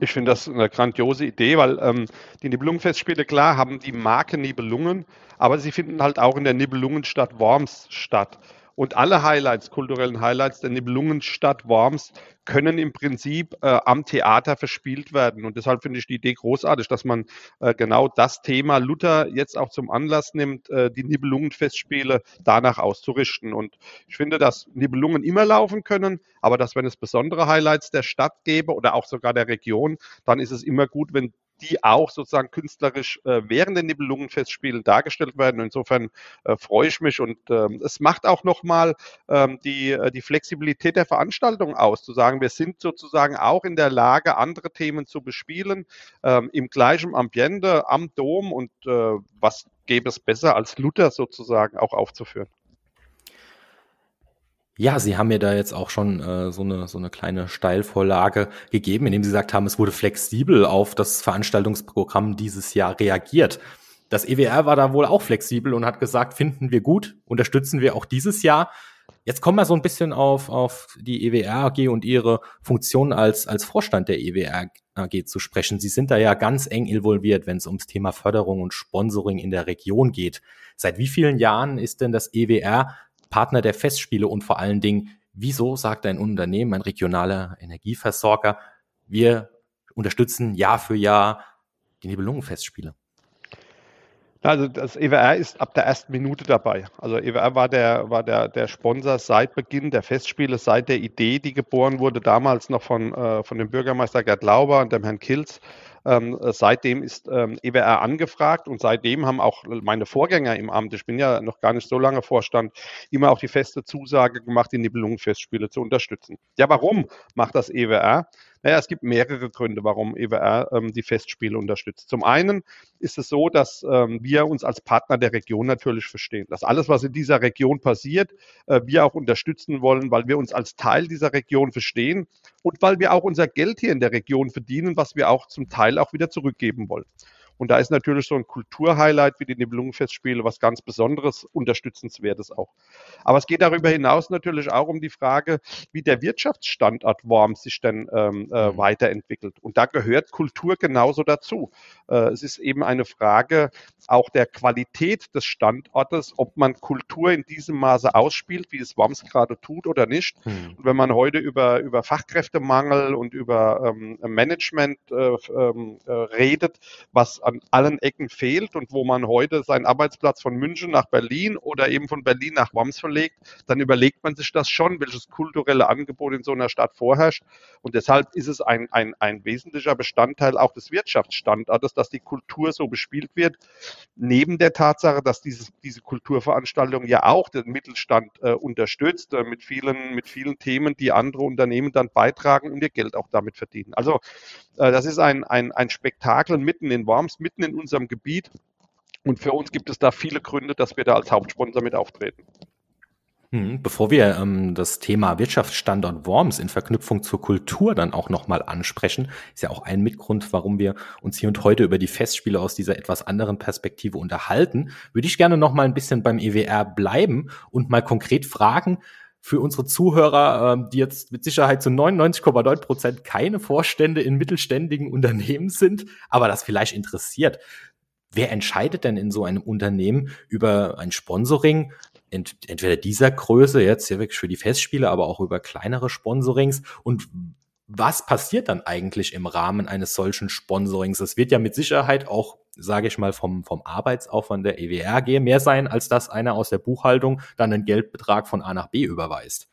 Ich finde das eine grandiose Idee, weil ähm, die Nibelungenfestspiele, klar, haben die Marke Nibelungen, aber sie finden halt auch in der Nibelungenstadt Worms statt. Und alle Highlights, kulturellen Highlights der Nibelungenstadt Worms können im Prinzip äh, am Theater verspielt werden. Und deshalb finde ich die Idee großartig, dass man äh, genau das Thema Luther jetzt auch zum Anlass nimmt, äh, die Nibelungenfestspiele danach auszurichten. Und ich finde, dass Nibelungen immer laufen können, aber dass wenn es besondere Highlights der Stadt gäbe oder auch sogar der Region, dann ist es immer gut, wenn die auch sozusagen künstlerisch äh, während den Nibelungenfestspielen dargestellt werden. Insofern äh, freue ich mich und ähm, es macht auch nochmal ähm, die, äh, die Flexibilität der Veranstaltung aus, zu sagen, wir sind sozusagen auch in der Lage, andere Themen zu bespielen, ähm, im gleichen Ambiente, am Dom und was gäbe es besser als Luther sozusagen auch aufzuführen. Ja, Sie haben mir da jetzt auch schon äh, so, eine, so eine kleine Steilvorlage gegeben, indem Sie gesagt haben, es wurde flexibel auf das Veranstaltungsprogramm dieses Jahr reagiert. Das EWR war da wohl auch flexibel und hat gesagt, finden wir gut, unterstützen wir auch dieses Jahr. Jetzt kommen wir so ein bisschen auf, auf die EWR AG und Ihre Funktion als, als Vorstand der EWR AG zu sprechen. Sie sind da ja ganz eng involviert, wenn es ums Thema Förderung und Sponsoring in der Region geht. Seit wie vielen Jahren ist denn das EWR Partner der Festspiele und vor allen Dingen, wieso sagt ein Unternehmen, ein regionaler Energieversorger, wir unterstützen Jahr für Jahr die Nibelungenfestspiele? Also das EWR ist ab der ersten Minute dabei. Also EWR war der, war der, der Sponsor seit Beginn der Festspiele, seit der Idee, die geboren wurde, damals noch von, äh, von dem Bürgermeister Gerd Lauber und dem Herrn Kilz. Ähm, äh, seitdem ist ähm, EWR angefragt und seitdem haben auch meine Vorgänger im Amt, ich bin ja noch gar nicht so lange Vorstand, immer auch die feste Zusage gemacht, die Nibelungenfestspiele zu unterstützen. Ja, warum macht das EWR? Naja, es gibt mehrere Gründe, warum EWR ähm, die Festspiele unterstützt. Zum einen ist es so, dass ähm, wir uns als Partner der Region natürlich verstehen, dass alles, was in dieser Region passiert, äh, wir auch unterstützen wollen, weil wir uns als Teil dieser Region verstehen und weil wir auch unser Geld hier in der Region verdienen, was wir auch zum Teil auch wieder zurückgeben wollen. Und da ist natürlich so ein Kulturhighlight wie die Nibelungenfestspiele was ganz Besonderes, Unterstützenswertes auch. Aber es geht darüber hinaus natürlich auch um die Frage, wie der Wirtschaftsstandort Worms sich denn ähm, äh, mhm. weiterentwickelt. Und da gehört Kultur genauso dazu. Äh, es ist eben eine Frage auch der Qualität des Standortes, ob man Kultur in diesem Maße ausspielt, wie es Worms gerade tut oder nicht. Mhm. Und wenn man heute über, über Fachkräftemangel und über ähm, Management äh, ähm, äh, redet, was an allen Ecken fehlt und wo man heute seinen Arbeitsplatz von München nach Berlin oder eben von Berlin nach Worms verlegt, dann überlegt man sich das schon, welches kulturelle Angebot in so einer Stadt vorherrscht. Und deshalb ist es ein, ein, ein wesentlicher Bestandteil auch des Wirtschaftsstandortes, dass die Kultur so bespielt wird. Neben der Tatsache, dass dieses, diese Kulturveranstaltung ja auch den Mittelstand äh, unterstützt, äh, mit, vielen, mit vielen Themen, die andere Unternehmen dann beitragen und ihr Geld auch damit verdienen. Also äh, das ist ein, ein, ein Spektakel mitten in Worms, mitten in unserem Gebiet. Und für uns gibt es da viele Gründe, dass wir da als Hauptsponsor mit auftreten. Hm, bevor wir ähm, das Thema Wirtschaftsstandort Worms in Verknüpfung zur Kultur dann auch nochmal ansprechen, ist ja auch ein Mitgrund, warum wir uns hier und heute über die Festspiele aus dieser etwas anderen Perspektive unterhalten, würde ich gerne nochmal ein bisschen beim EWR bleiben und mal konkret fragen, für unsere Zuhörer, ähm, die jetzt mit Sicherheit zu 99,9 Prozent keine Vorstände in mittelständigen Unternehmen sind, aber das vielleicht interessiert. Wer entscheidet denn in so einem Unternehmen über ein Sponsoring? Ent entweder dieser Größe, jetzt ja wirklich für die Festspiele, aber auch über kleinere Sponsorings. Und was passiert dann eigentlich im Rahmen eines solchen Sponsorings? Es wird ja mit Sicherheit auch sage ich mal, vom, vom Arbeitsaufwand der EWR mehr sein, als dass einer aus der Buchhaltung dann einen Geldbetrag von A nach B überweist.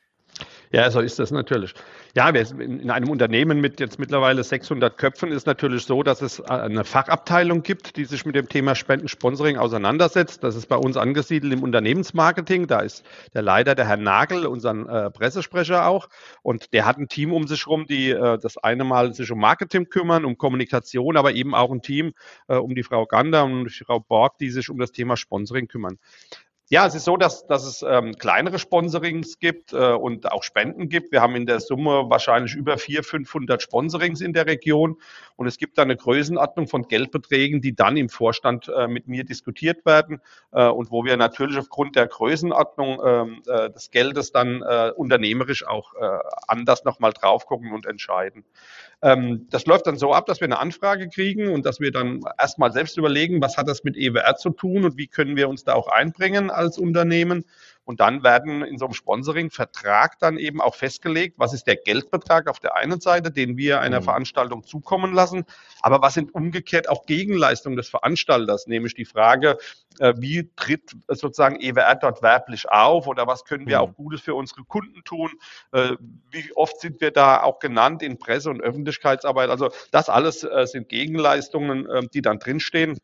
Ja, so ist das natürlich. Ja, in einem Unternehmen mit jetzt mittlerweile 600 Köpfen ist natürlich so, dass es eine Fachabteilung gibt, die sich mit dem Thema Spendensponsoring auseinandersetzt. Das ist bei uns angesiedelt im Unternehmensmarketing. Da ist der Leiter, der Herr Nagel, unser äh, Pressesprecher auch. Und der hat ein Team um sich rum, die äh, das eine Mal sich um Marketing kümmern, um Kommunikation, aber eben auch ein Team äh, um die Frau Gander und die Frau Borg, die sich um das Thema Sponsoring kümmern Ja, es ist so, dass, dass es ähm, kleinere Sponsorings gibt äh, und auch Spenden gibt. Wir haben in der Summe wahrscheinlich über 400, 500 Sponsorings in der Region und es gibt da eine Größenordnung von Geldbeträgen, die dann im Vorstand äh, mit mir diskutiert werden äh, und wo wir natürlich aufgrund der Größenordnung ähm, äh, des Geldes dann äh, unternehmerisch auch äh, anders nochmal drauf gucken und entscheiden. Ähm, das läuft dann so ab, dass wir eine Anfrage kriegen und dass wir dann erstmal selbst überlegen, was hat das mit EWR zu tun und wie können wir uns da auch einbringen als Unternehmen. Und dann werden in so einem Sponsoring-Vertrag dann eben auch festgelegt, was ist der Geldbetrag auf der einen Seite, den wir einer mhm. Veranstaltung zukommen lassen, aber was sind umgekehrt auch Gegenleistungen des Veranstalters, nämlich die Frage, äh, wie tritt sozusagen EWR dort werblich auf oder was können wir mhm. auch Gutes für unsere Kunden tun, äh, wie oft sind wir da auch genannt in Presse- und Öffentlichkeitsarbeit. Also das alles äh, sind Gegenleistungen, die dann drinstehen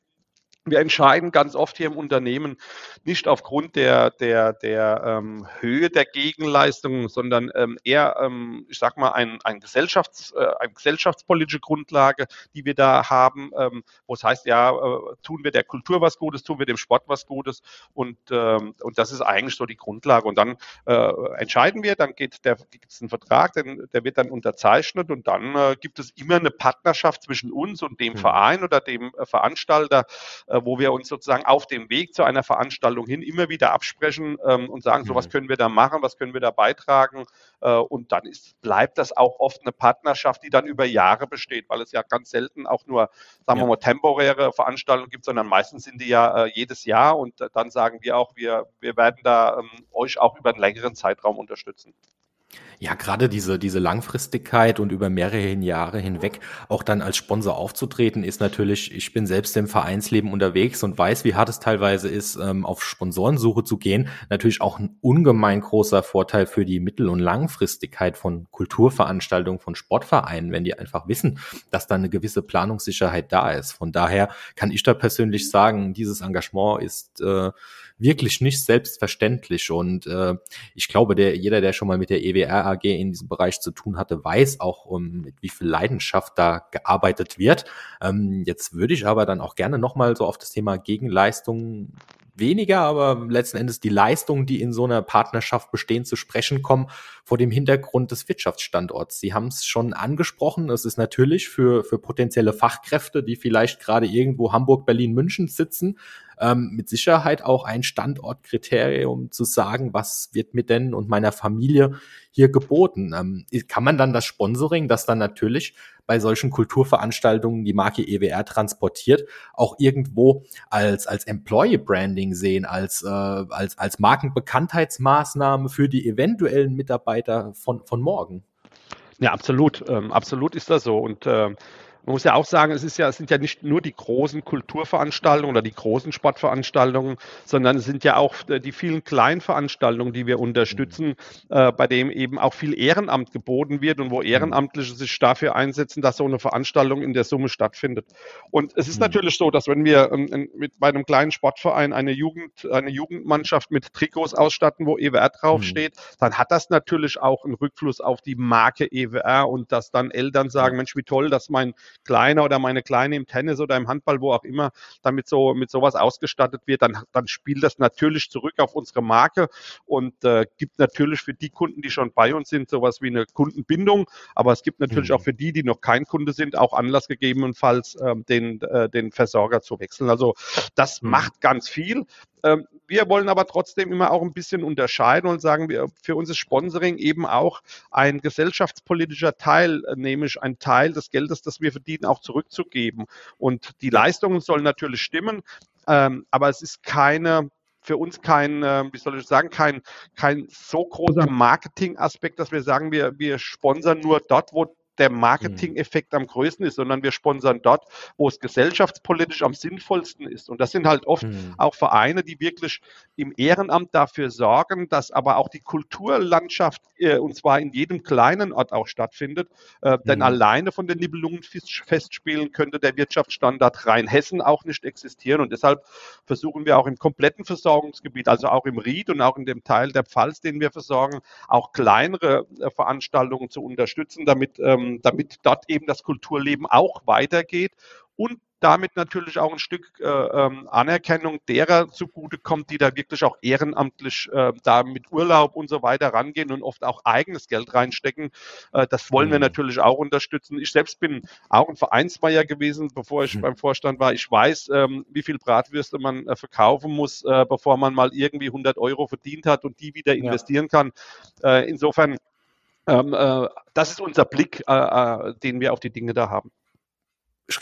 wir entscheiden ganz oft hier im Unternehmen nicht aufgrund der, der, der ähm, Höhe der Gegenleistungen, sondern ähm, eher, ähm, ich sag mal, ein, ein Gesellschafts-, äh, eine gesellschaftspolitische Grundlage, die wir da haben, ähm, wo es heißt, ja, äh, tun wir der Kultur was Gutes, tun wir dem Sport was Gutes und, ähm, und das ist eigentlich so die Grundlage. Und dann äh, entscheiden wir, dann geht der, gibt es einen Vertrag, den, der wird dann unterzeichnet und dann äh, gibt es immer eine Partnerschaft zwischen uns und dem mhm. Verein oder dem äh, Veranstalter, äh, wo wir uns sozusagen auf dem Weg zu einer Veranstaltung hin immer wieder absprechen ähm, und sagen, so was mhm. können wir da machen, was können wir da beitragen. Äh, und dann ist, bleibt das auch oft eine Partnerschaft, die dann über Jahre besteht, weil es ja ganz selten auch nur, sagen ja. wir mal, temporäre Veranstaltungen gibt, sondern meistens sind die ja äh, jedes Jahr und äh, dann sagen wir auch, wir, wir werden da ähm, euch auch über einen längeren Zeitraum unterstützen. Ja, gerade diese, diese Langfristigkeit und über mehrere Jahre hinweg auch dann als Sponsor aufzutreten, ist natürlich, ich bin selbst im Vereinsleben unterwegs und weiß, wie hart es teilweise ist, ähm, auf Sponsorensuche zu gehen. Natürlich auch ein ungemein großer Vorteil für die Mittel- und Langfristigkeit von Kulturveranstaltungen, von Sportvereinen, wenn die einfach wissen, dass da eine gewisse Planungssicherheit da ist. Von daher kann ich da persönlich sagen, dieses Engagement ist äh, wirklich nicht selbstverständlich. Und äh, ich glaube, der, jeder, der schon mal mit der EWR AG in diesem Bereich zu tun hatte, weiß auch, um, mit wie viel Leidenschaft da gearbeitet wird. Ähm, jetzt würde ich aber dann auch gerne nochmal so auf das Thema Gegenleistung weniger, aber letzten Endes die Leistungen, die in so einer Partnerschaft bestehen, zu sprechen kommen vor dem Hintergrund des Wirtschaftsstandorts. Sie haben es schon angesprochen. Es ist natürlich für, für potenzielle Fachkräfte, die vielleicht gerade irgendwo Hamburg, Berlin, München sitzen, ähm, mit Sicherheit auch ein Standortkriterium zu sagen, was wird mir denn und meiner Familie hier geboten. Ähm, kann man dann das Sponsoring, das dann natürlich bei solchen Kulturveranstaltungen die Marke EWR transportiert, auch irgendwo als, als Employee Branding sehen, als, äh, als, als Markenbekanntheitsmaßnahme für die eventuellen Mitarbeiter von, von morgen? Ja, absolut. Ähm, absolut ist das so. Und äh, man muss ja auch sagen, es, ist ja, es sind ja nicht nur die großen Kulturveranstaltungen oder die großen Sportveranstaltungen, sondern es sind ja auch äh, die vielen kleinen Veranstaltungen, die wir unterstützen, äh, bei dem eben auch viel Ehrenamt geboten wird und wo mhm. Ehrenamtliche sich dafür einsetzen, dass so eine Veranstaltung in der Summe stattfindet. Und es ist mhm. natürlich so, dass wenn wir ähm, mit, bei einem kleinen Sportverein eine Jugend, eine Jugendmannschaft mit Trikots ausstatten, wo EWR draufsteht, mhm. dann hat das natürlich auch einen Rückfluss auf die Marke EWR und dass dann Eltern sagen, Mensch, wie toll, dass mein Kleiner oder meine Kleine im Tennis oder im Handball, wo auch immer, damit so mit sowas ausgestattet wird, dann, dann spielt das natürlich zurück auf unsere Marke und äh, gibt natürlich für die Kunden, die schon bei uns sind, sowas wie eine Kundenbindung. Aber es gibt natürlich mhm. auch für die, die noch kein Kunde sind, auch Anlass gegebenenfalls ähm, den, äh, den Versorger zu wechseln. Also das mhm. macht ganz viel. Ähm, wir wollen aber trotzdem immer auch ein bisschen unterscheiden und sagen, wir, für uns ist Sponsoring eben auch ein gesellschaftspolitischer Teil, äh, nämlich ein Teil des Geldes, das wir verdienen, auch zurückzugeben. Und die Leistungen sollen natürlich stimmen, ähm, aber es ist keine für uns kein, äh, wie soll ich sagen, kein, kein so großer Marketingaspekt, dass wir sagen, wir, wir sponsern nur dort, wo der Marketing-Effekt am größten ist, sondern wir sponsern dort, wo es gesellschaftspolitisch am sinnvollsten ist. Und das sind halt oft mhm. auch Vereine, die wirklich im Ehrenamt dafür sorgen, dass aber auch die Kulturlandschaft, äh, und zwar in jedem kleinen Ort auch stattfindet. Äh, mhm. Denn alleine von den Nibelungen-Festspielen könnte der Wirtschaftsstandard Rheinhessen auch nicht existieren. Und deshalb versuchen wir auch im kompletten Versorgungsgebiet, also auch im Ried und auch in dem Teil der Pfalz, den wir versorgen, auch kleinere äh, Veranstaltungen zu unterstützen, damit ähm, damit dort eben das Kulturleben auch weitergeht und damit natürlich auch ein Stück äh, ähm, Anerkennung derer zugutekommt, die da wirklich auch ehrenamtlich äh, da mit Urlaub und so weiter rangehen und oft auch eigenes Geld reinstecken. Äh, das wollen mhm. wir natürlich auch unterstützen. Ich selbst bin auch ein Vereinsmeier gewesen, bevor ich mhm. beim Vorstand war. Ich weiß, ähm, wie viel Bratwürste man äh, verkaufen muss, äh, bevor man mal irgendwie 100 Euro verdient hat und die wieder investieren ja. kann. Äh, insofern ähm, äh, das ist unser Blick, äh, äh, den wir auf die Dinge da haben.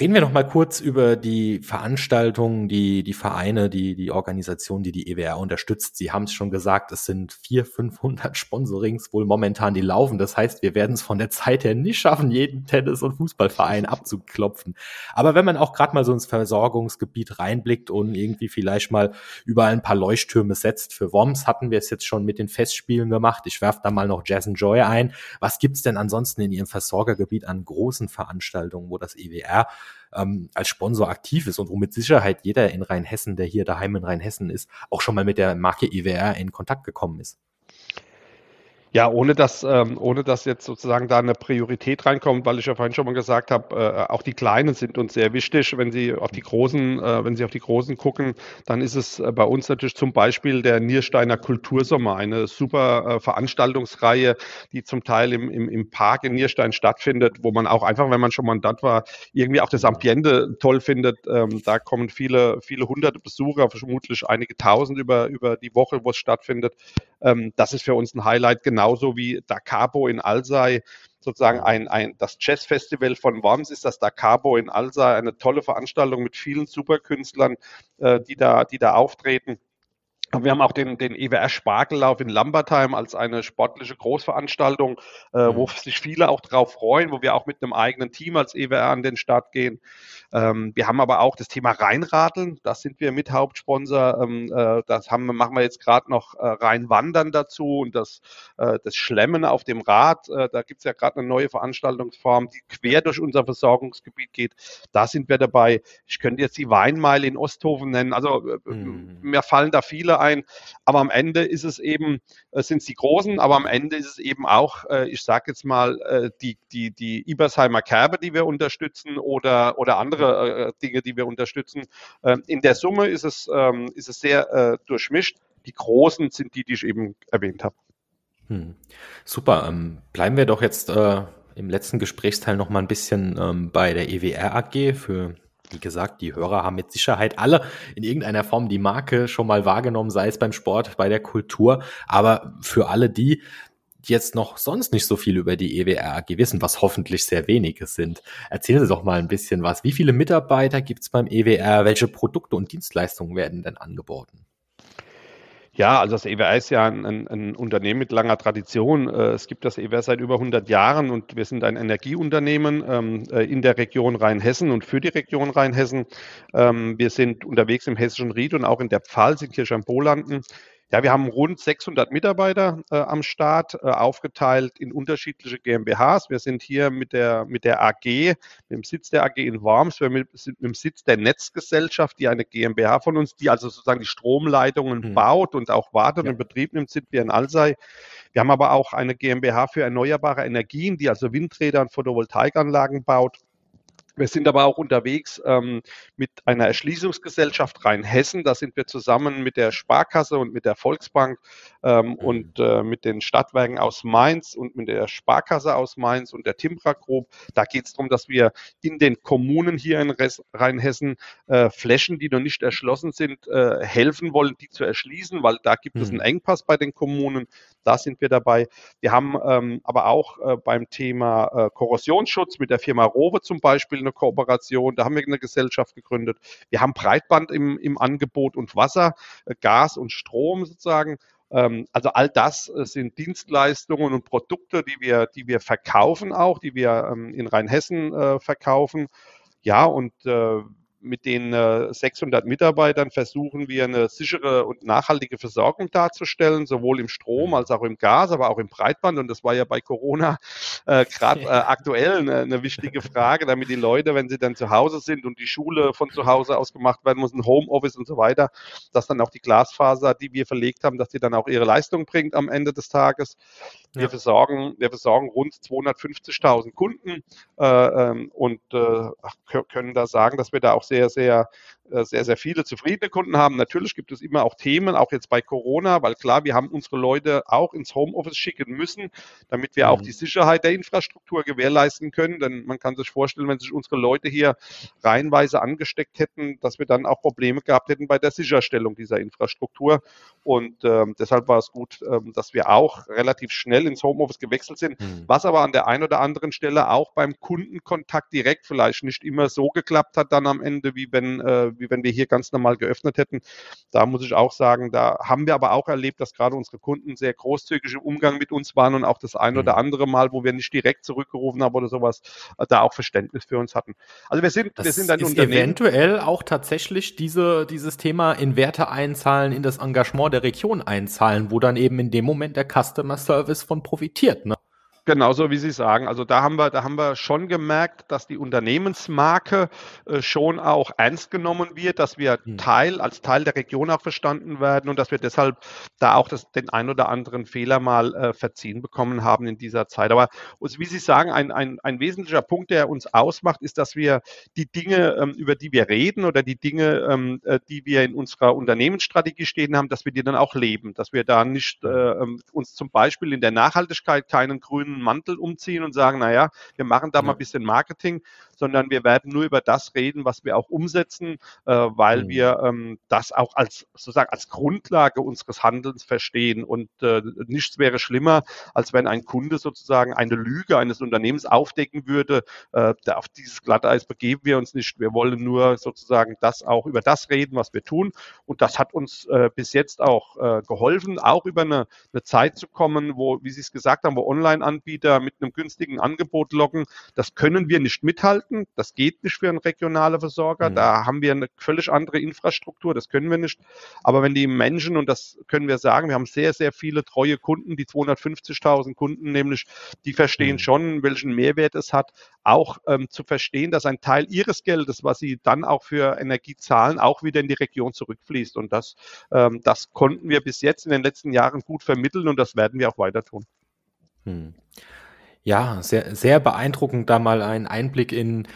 Reden wir noch mal kurz über die Veranstaltungen, die, die Vereine, die, die Organisation, die die EWR unterstützt. Sie haben es schon gesagt, es sind 400, 500 Sponsorings wohl momentan, die laufen. Das heißt, wir werden es von der Zeit her nicht schaffen, jeden Tennis- und Fußballverein abzuklopfen. Aber wenn man auch gerade mal so ins Versorgungsgebiet reinblickt und irgendwie vielleicht mal überall ein paar Leuchttürme setzt, für WOMS hatten wir es jetzt schon mit den Festspielen gemacht. Ich werfe da mal noch Jazz Joy ein. Was gibt's denn ansonsten in Ihrem Versorgergebiet an großen Veranstaltungen, wo das EWR ähm, als Sponsor aktiv ist und wo mit Sicherheit jeder in Rheinhessen, der hier daheim in Rheinhessen ist, auch schon mal mit der Marke IWR in Kontakt gekommen ist. Ja, ohne dass, ähm, ohne dass jetzt sozusagen da eine Priorität reinkommt, weil ich ja vorhin schon mal gesagt habe, äh, auch die Kleinen sind uns sehr wichtig. Wenn Sie auf die Großen, äh, wenn Sie auf die Großen gucken, dann ist es äh, bei uns natürlich zum Beispiel der Niersteiner Kultursommer, eine super äh, Veranstaltungsreihe, die zum Teil im, im, im Park in Nierstein stattfindet, wo man auch einfach, wenn man schon mal dort war, irgendwie auch das Ambiente toll findet. Ähm, da kommen viele, viele hunderte Besucher, vermutlich einige tausend über, über die Woche, wo es stattfindet. Ähm, das ist für uns ein Highlight, genauso wie Dakabo in Alzey sozusagen ein, ein, das Jazzfestival von Worms ist das Dakabo in Alzey, eine tolle Veranstaltung mit vielen Superkünstlern, äh, die da, die da auftreten. Wir haben auch den, den EWR Spargellauf in Lambertheim als eine sportliche Großveranstaltung, äh, mhm. wo sich viele auch drauf freuen, wo wir auch mit einem eigenen Team als EWR an den Start gehen. Ähm, wir haben aber auch das Thema Rheinradeln, das sind wir mit Hauptsponsor. Ähm, äh, das haben, machen wir jetzt gerade noch äh, Rheinwandern dazu und das, äh, das Schlemmen auf dem Rad. Äh, da gibt es ja gerade eine neue Veranstaltungsform, die quer durch unser Versorgungsgebiet geht. Da sind wir dabei. Ich könnte jetzt die Weinmeile in Osthofen nennen. Also äh, mhm. mir fallen da viele ein. Aber am Ende ist es eben, äh, sind es die Großen, aber am Ende ist es eben auch, äh, ich sage jetzt mal, äh, die, die, die Ibersheimer Kerbe, die wir unterstützen oder, oder andere Dinge, die wir unterstützen. Ähm, in der Summe ist es, ähm, ist es sehr durchmischt. Die Großen sind die, die ich eben erwähnt habe. Hm. Super. Ähm, bleiben wir doch jetzt äh, im letzten Gesprächsteil noch mal ein bisschen ähm, bei der EWR AG für wie gesagt, die Hörer haben mit Sicherheit alle in irgendeiner Form die Marke schon mal wahrgenommen, sei es beim Sport, bei der Kultur. Aber für alle die, jetzt noch sonst nicht so viel über die EWR AG wissen, was hoffentlich sehr wenige sind, erzählen Sie doch mal ein bisschen was. Wie viele Mitarbeiter gibt es beim EWR? Welche Produkte und Dienstleistungen werden denn angeboten? Ja, also das EWR ist ja ein, ein, ein Unternehmen mit langer Tradition. Äh, es gibt das EWR seit über 100 Jahren und wir sind ein Energieunternehmen ähm, äh, in der Region Rheinhessen und für die Region Rheinhessen. Ähm, wir sind unterwegs im hessischen Ried und auch in der Pfalz in Kirch am Bolanden. Ja, wir haben rund 600 Mitarbeiter äh, am Start, äh, aufgeteilt in unterschiedliche GmbHs. Wir sind hier mit der, mit der AG, mit dem Sitz der AG in Worms, wir mit, sind mit dem Sitz der Netzgesellschaft, die eine GmbH von uns, die also sozusagen die Stromleitungen mhm. baut und auch wartet ja. und in Betrieb nimmt, sind wir in Alsei. Wir haben aber auch eine GmbH für erneuerbare Energien, die also Windräder und Photovoltaikanlagen baut. Wir sind aber auch unterwegs ähm, mit einer Erschließungsgesellschaft Rheinhessen. Da sind wir zusammen mit der Sparkasse und mit der Volksbank ähm, mhm. und äh, mit den Stadtwerken aus Mainz und mit der Sparkasse aus Mainz und der Timbra Group. Da geht es darum, dass wir in den Kommunen hier in Rheinhessen äh, Flächen, die noch nicht erschlossen sind, äh, helfen wollen, die zu erschließen, weil da gibt mhm. es einen mhm. Engpass bei den Kommunen. Da sind wir dabei. Wir haben ähm, aber auch äh, beim Thema äh, Korrosionsschutz mit der Firma Rowe zum Beispiel eine Kooperation. Da haben wir eine Gesellschaft gegründet. Wir haben Breitband im, im Angebot und Wasser, äh, Gas und Strom sozusagen. Ähm, also all das äh, sind Dienstleistungen und Produkte, die wir, die wir verkaufen auch, die wir ähm, in Rheinhessen äh, verkaufen. Ja, und mit den 600 Mitarbeitern versuchen wir eine sichere und nachhaltige Versorgung darzustellen, sowohl im Strom mhm. als auch im Gas, aber auch im Breitband. Und das war ja bei Corona äh, gerade äh, aktuell eine, eine, wichtige Frage, damit die Leute, wenn sie dann zu Hause sind und die Schule von zu Hause aus gemacht werden muss, ein Homeoffice und so weiter, dass dann auch die Glasfaser, die wir verlegt haben, dass die dann auch ihre Leistung bringt am Ende des Tages. Ja. Wir, versorgen, wir versorgen rund 250.000 Kunden äh, ähm, und äh, können da sagen, dass wir da auch sehr, sehr äh, sehr, sehr viele zufriedene Kunden haben. Natürlich gibt es immer auch Themen, auch jetzt bei Corona, weil klar, wir haben unsere Leute auch ins Homeoffice schicken müssen, damit wir mhm. auch die Sicherheit der Infrastruktur gewährleisten können. Denn man kann sich vorstellen, wenn sich unsere Leute hier reihenweise angesteckt hätten, dass wir dann auch Probleme gehabt hätten bei der Sicherstellung dieser Infrastruktur. Und ähm, deshalb war es gut, ähm, dass wir auch relativ schnell ins Homeoffice gewechselt sind, mhm. was aber an der einen oder anderen Stelle auch beim Kundenkontakt direkt vielleicht nicht immer so geklappt hat dann am Ende, wie wenn äh, wie wenn wir hier ganz normal geöffnet hätten. Da muss ich auch sagen, da haben wir aber auch erlebt, dass gerade unsere Kunden sehr großzügig im Umgang mit uns waren und auch das ein oder mhm. andere Mal, wo wir nicht direkt zurückgerufen haben oder sowas, äh, da auch Verständnis für uns hatten. Also wir sind, das wir sind ein ist Unternehmen. eventuell auch tatsächlich diese, dieses Thema in Werte einzahlen, in das Engagement der Region einzahlen, wo dann eben in dem Moment der Customer Service von profitiert. Ne? Genauso wie Sie sagen. Also da haben wir, da haben wir schon gemerkt, dass die Unternehmensmarke äh, schon auch ernst genommen wird, dass wir hm. Teil, als Teil der Region auch verstanden werden und dass wir deshalb da auch das, den ein oder anderen Fehler mal äh, verziehen bekommen haben in dieser Zeit. Aber wie Sie sagen, ein, ein, ein wesentlicher Punkt, der uns ausmacht, ist, dass wir die Dinge, ähm, über die wir reden oder die Dinge, ähm, äh, die wir in unserer Unternehmensstrategie stehen haben, dass wir die dann auch leben, dass wir da nicht äh, ähm, uns zum Beispiel in der Nachhaltigkeit keinen grünen grünen Mantel umziehen und sagen, naja, wir machen da mal ein bisschen Marketing, sondern wir werden nur über das reden, was wir auch umsetzen, äh, weil mhm. wir ähm, das auch als sozusagen als Grundlage unseres Handelns verstehen. Und äh, nichts wäre schlimmer, als wenn ein Kunde sozusagen eine Lüge eines Unternehmens aufdecken würde. Äh, auf dieses Glatteis begeben wir uns nicht. Wir wollen nur sozusagen das auch über das reden, was wir tun. Und das hat uns äh, bis jetzt auch äh, geholfen, auch über eine, eine Zeit zu kommen, wo, wie Sie es gesagt haben, wo Online-Anbieter mit einem günstigen Angebot locken. Das können wir nicht mithalten halten. Das geht nicht für einen regionalen Versorger. Mhm. Da haben wir eine völlig andere Infrastruktur. Das können wir nicht. Aber wenn die Menschen, und das können wir sagen, wir haben sehr, sehr viele treue Kunden, die 250.000 Kunden nämlich, die verstehen mhm. schon, welchen Mehrwert es hat, auch ähm, zu verstehen, dass ein Teil ihres Geldes, was sie dann auch für Energie zahlen, auch wieder in die Region zurückfließt. Und das, ähm, das konnten wir bis jetzt in den letzten Jahren gut vermitteln und das werden wir auch weiter tun. Hm. Ja, sehr, sehr beeindruckend, da mal einen Einblick in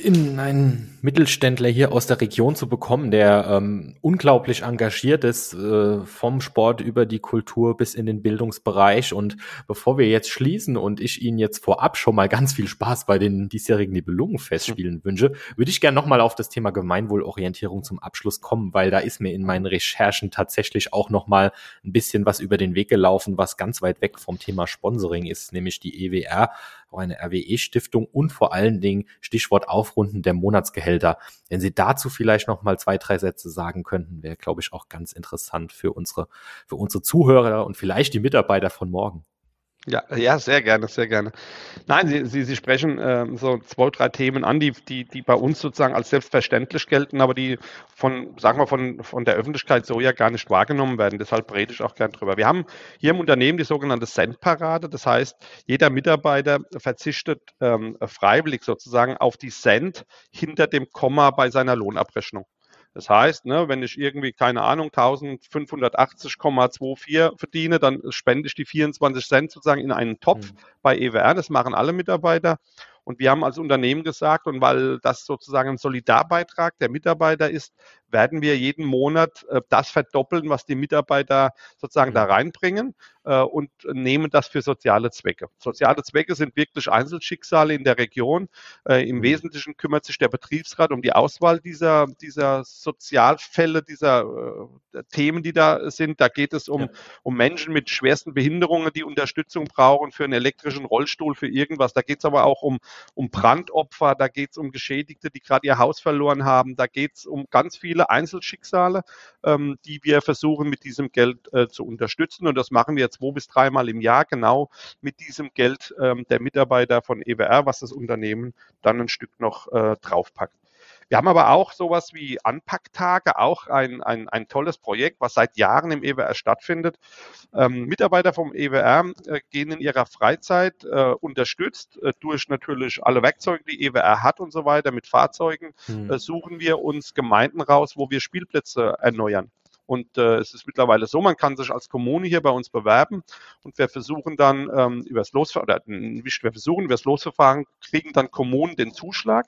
in einen Mittelständler hier aus der Region zu bekommen, der ähm, unglaublich engagiert ist, äh, vom Sport über die Kultur bis in den Bildungsbereich. Und bevor wir jetzt schließen und ich Ihnen jetzt vorab schon mal ganz viel Spaß bei den diesjährigen Nibelungenfestspielen mhm. wünsche, würde ich gerne nochmal auf das Thema Gemeinwohlorientierung zum Abschluss kommen, weil da ist mir in meinen Recherchen tatsächlich auch nochmal ein bisschen was über den Weg gelaufen, was ganz weit weg vom Thema Sponsoring ist, nämlich die EWR auch eine RWE-Stiftung und vor allen Dingen Stichwort Aufrunden der Monatsgehälter. Wenn Sie dazu vielleicht noch mal zwei, drei Sätze sagen könnten, wäre, glaube ich, auch ganz interessant für unsere, für unsere Zuhörer und vielleicht die Mitarbeiter von morgen. Ja, ja, sehr gerne, sehr gerne. Nein, Sie, Sie, Sie sprechen äh, so zwei, drei Themen an, die, die, die bei uns sozusagen als selbstverständlich gelten, aber die von, sagen wir, von, von der Öffentlichkeit so ja gar nicht wahrgenommen werden. Deshalb rede ich auch gern drüber. Wir haben hier im Unternehmen die sogenannte Cent-Parade. Das heißt, jeder Mitarbeiter verzichtet ähm, freiwillig sozusagen auf die Cent hinter dem Komma bei seiner Lohnabrechnung. Das heißt, ne, wenn ich irgendwie, keine Ahnung, 1580,24 verdiene, dann spende ich die 24 Cent sozusagen in einen Topf mhm. bei EWR. Das machen alle Mitarbeiter. Und wir haben als Unternehmen gesagt, und weil das sozusagen ein Solidarbeitrag der Mitarbeiter ist, werden wir jeden Monat äh, das verdoppeln, was die Mitarbeiter sozusagen mhm. da reinbringen äh, und nehmen das für soziale Zwecke. Soziale Zwecke sind wirklich Einzelschicksale in der Region. Äh, Im mhm. Wesentlichen kümmert sich der Betriebsrat um die Auswahl dieser, dieser Sozialfälle, dieser Themen, die da sind. Da geht es um, ja. um Menschen mit schwersten Behinderungen, die Unterstützung brauchen für einen elektrischen Rollstuhl, für irgendwas. Da geht es aber auch um, um Brandopfer, da geht es um Geschädigte, die gerade ihr Haus verloren haben. Da geht es um ganz viele viele Einzelschicksale, ähm, die wir versuchen mit diesem Geld äh, zu unterstützen. Und das machen wir zwei bis dreimal im Jahr genau mit diesem Geld ähm, der Mitarbeiter von EWR, was das Unternehmen dann ein Stück noch äh, draufpackt. Wir haben aber auch sowas wie Anpacktage, auch ein, ein, ein tolles Projekt, was seit Jahren im EWR stattfindet. Ähm, Mitarbeiter vom EWR äh, gehen in ihrer Freizeit äh, unterstützt äh, durch natürlich alle Werkzeuge, die EWR hat und so weiter, mit Fahrzeugen, hm. suchen wir uns Gemeinden raus, wo wir Spielplätze erneuern. Und äh, es ist mittlerweile so, man kann sich als Kommune hier bei uns bewerben und wir versuchen dann ähm, über das Losverfahren, wir versuchen über das Losverfahren, kriegen dann Kommunen den Zuschlag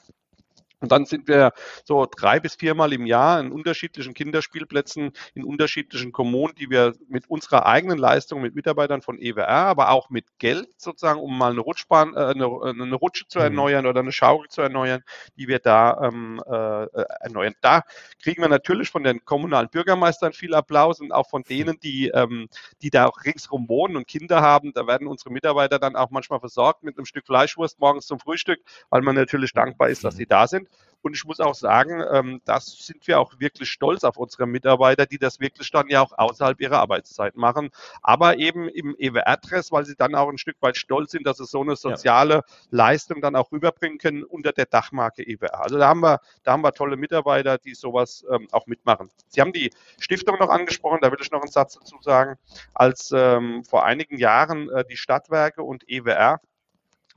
und dann sind wir so drei bis viermal im Jahr in unterschiedlichen Kinderspielplätzen in unterschiedlichen Kommunen, die wir mit unserer eigenen Leistung, mit Mitarbeitern von EWR, aber auch mit Geld sozusagen, um mal eine, Rutschbahn, äh, eine, eine Rutsche zu mhm. erneuern oder eine Schaukel zu erneuern, die wir da ähm, äh, erneuern. Da kriegen wir natürlich von den kommunalen Bürgermeistern viel Applaus und auch von denen, die, ähm, die da auch ringsherum wohnen und Kinder haben. Da werden unsere Mitarbeiter dann auch manchmal versorgt mit einem Stück Fleischwurst morgens zum Frühstück, weil man natürlich dankbar ist, dass sie da sind. Und ich muss auch sagen, ähm, das sind wir auch wirklich stolz auf unsere Mitarbeiter, die das wirklich dann ja auch außerhalb ihrer Arbeitszeit machen. Aber eben im EWR-Dress, weil sie dann auch ein Stück weit stolz sind, dass sie so eine soziale ja. Leistung dann auch rüberbringen können unter der Dachmarke EWR. Also da haben wir, da haben wir tolle Mitarbeiter, die sowas ähm, auch mitmachen. Sie haben die Stiftung noch angesprochen, da will ich noch einen Satz dazu sagen. Als ähm, vor einigen Jahren äh, die Stadtwerke und EWR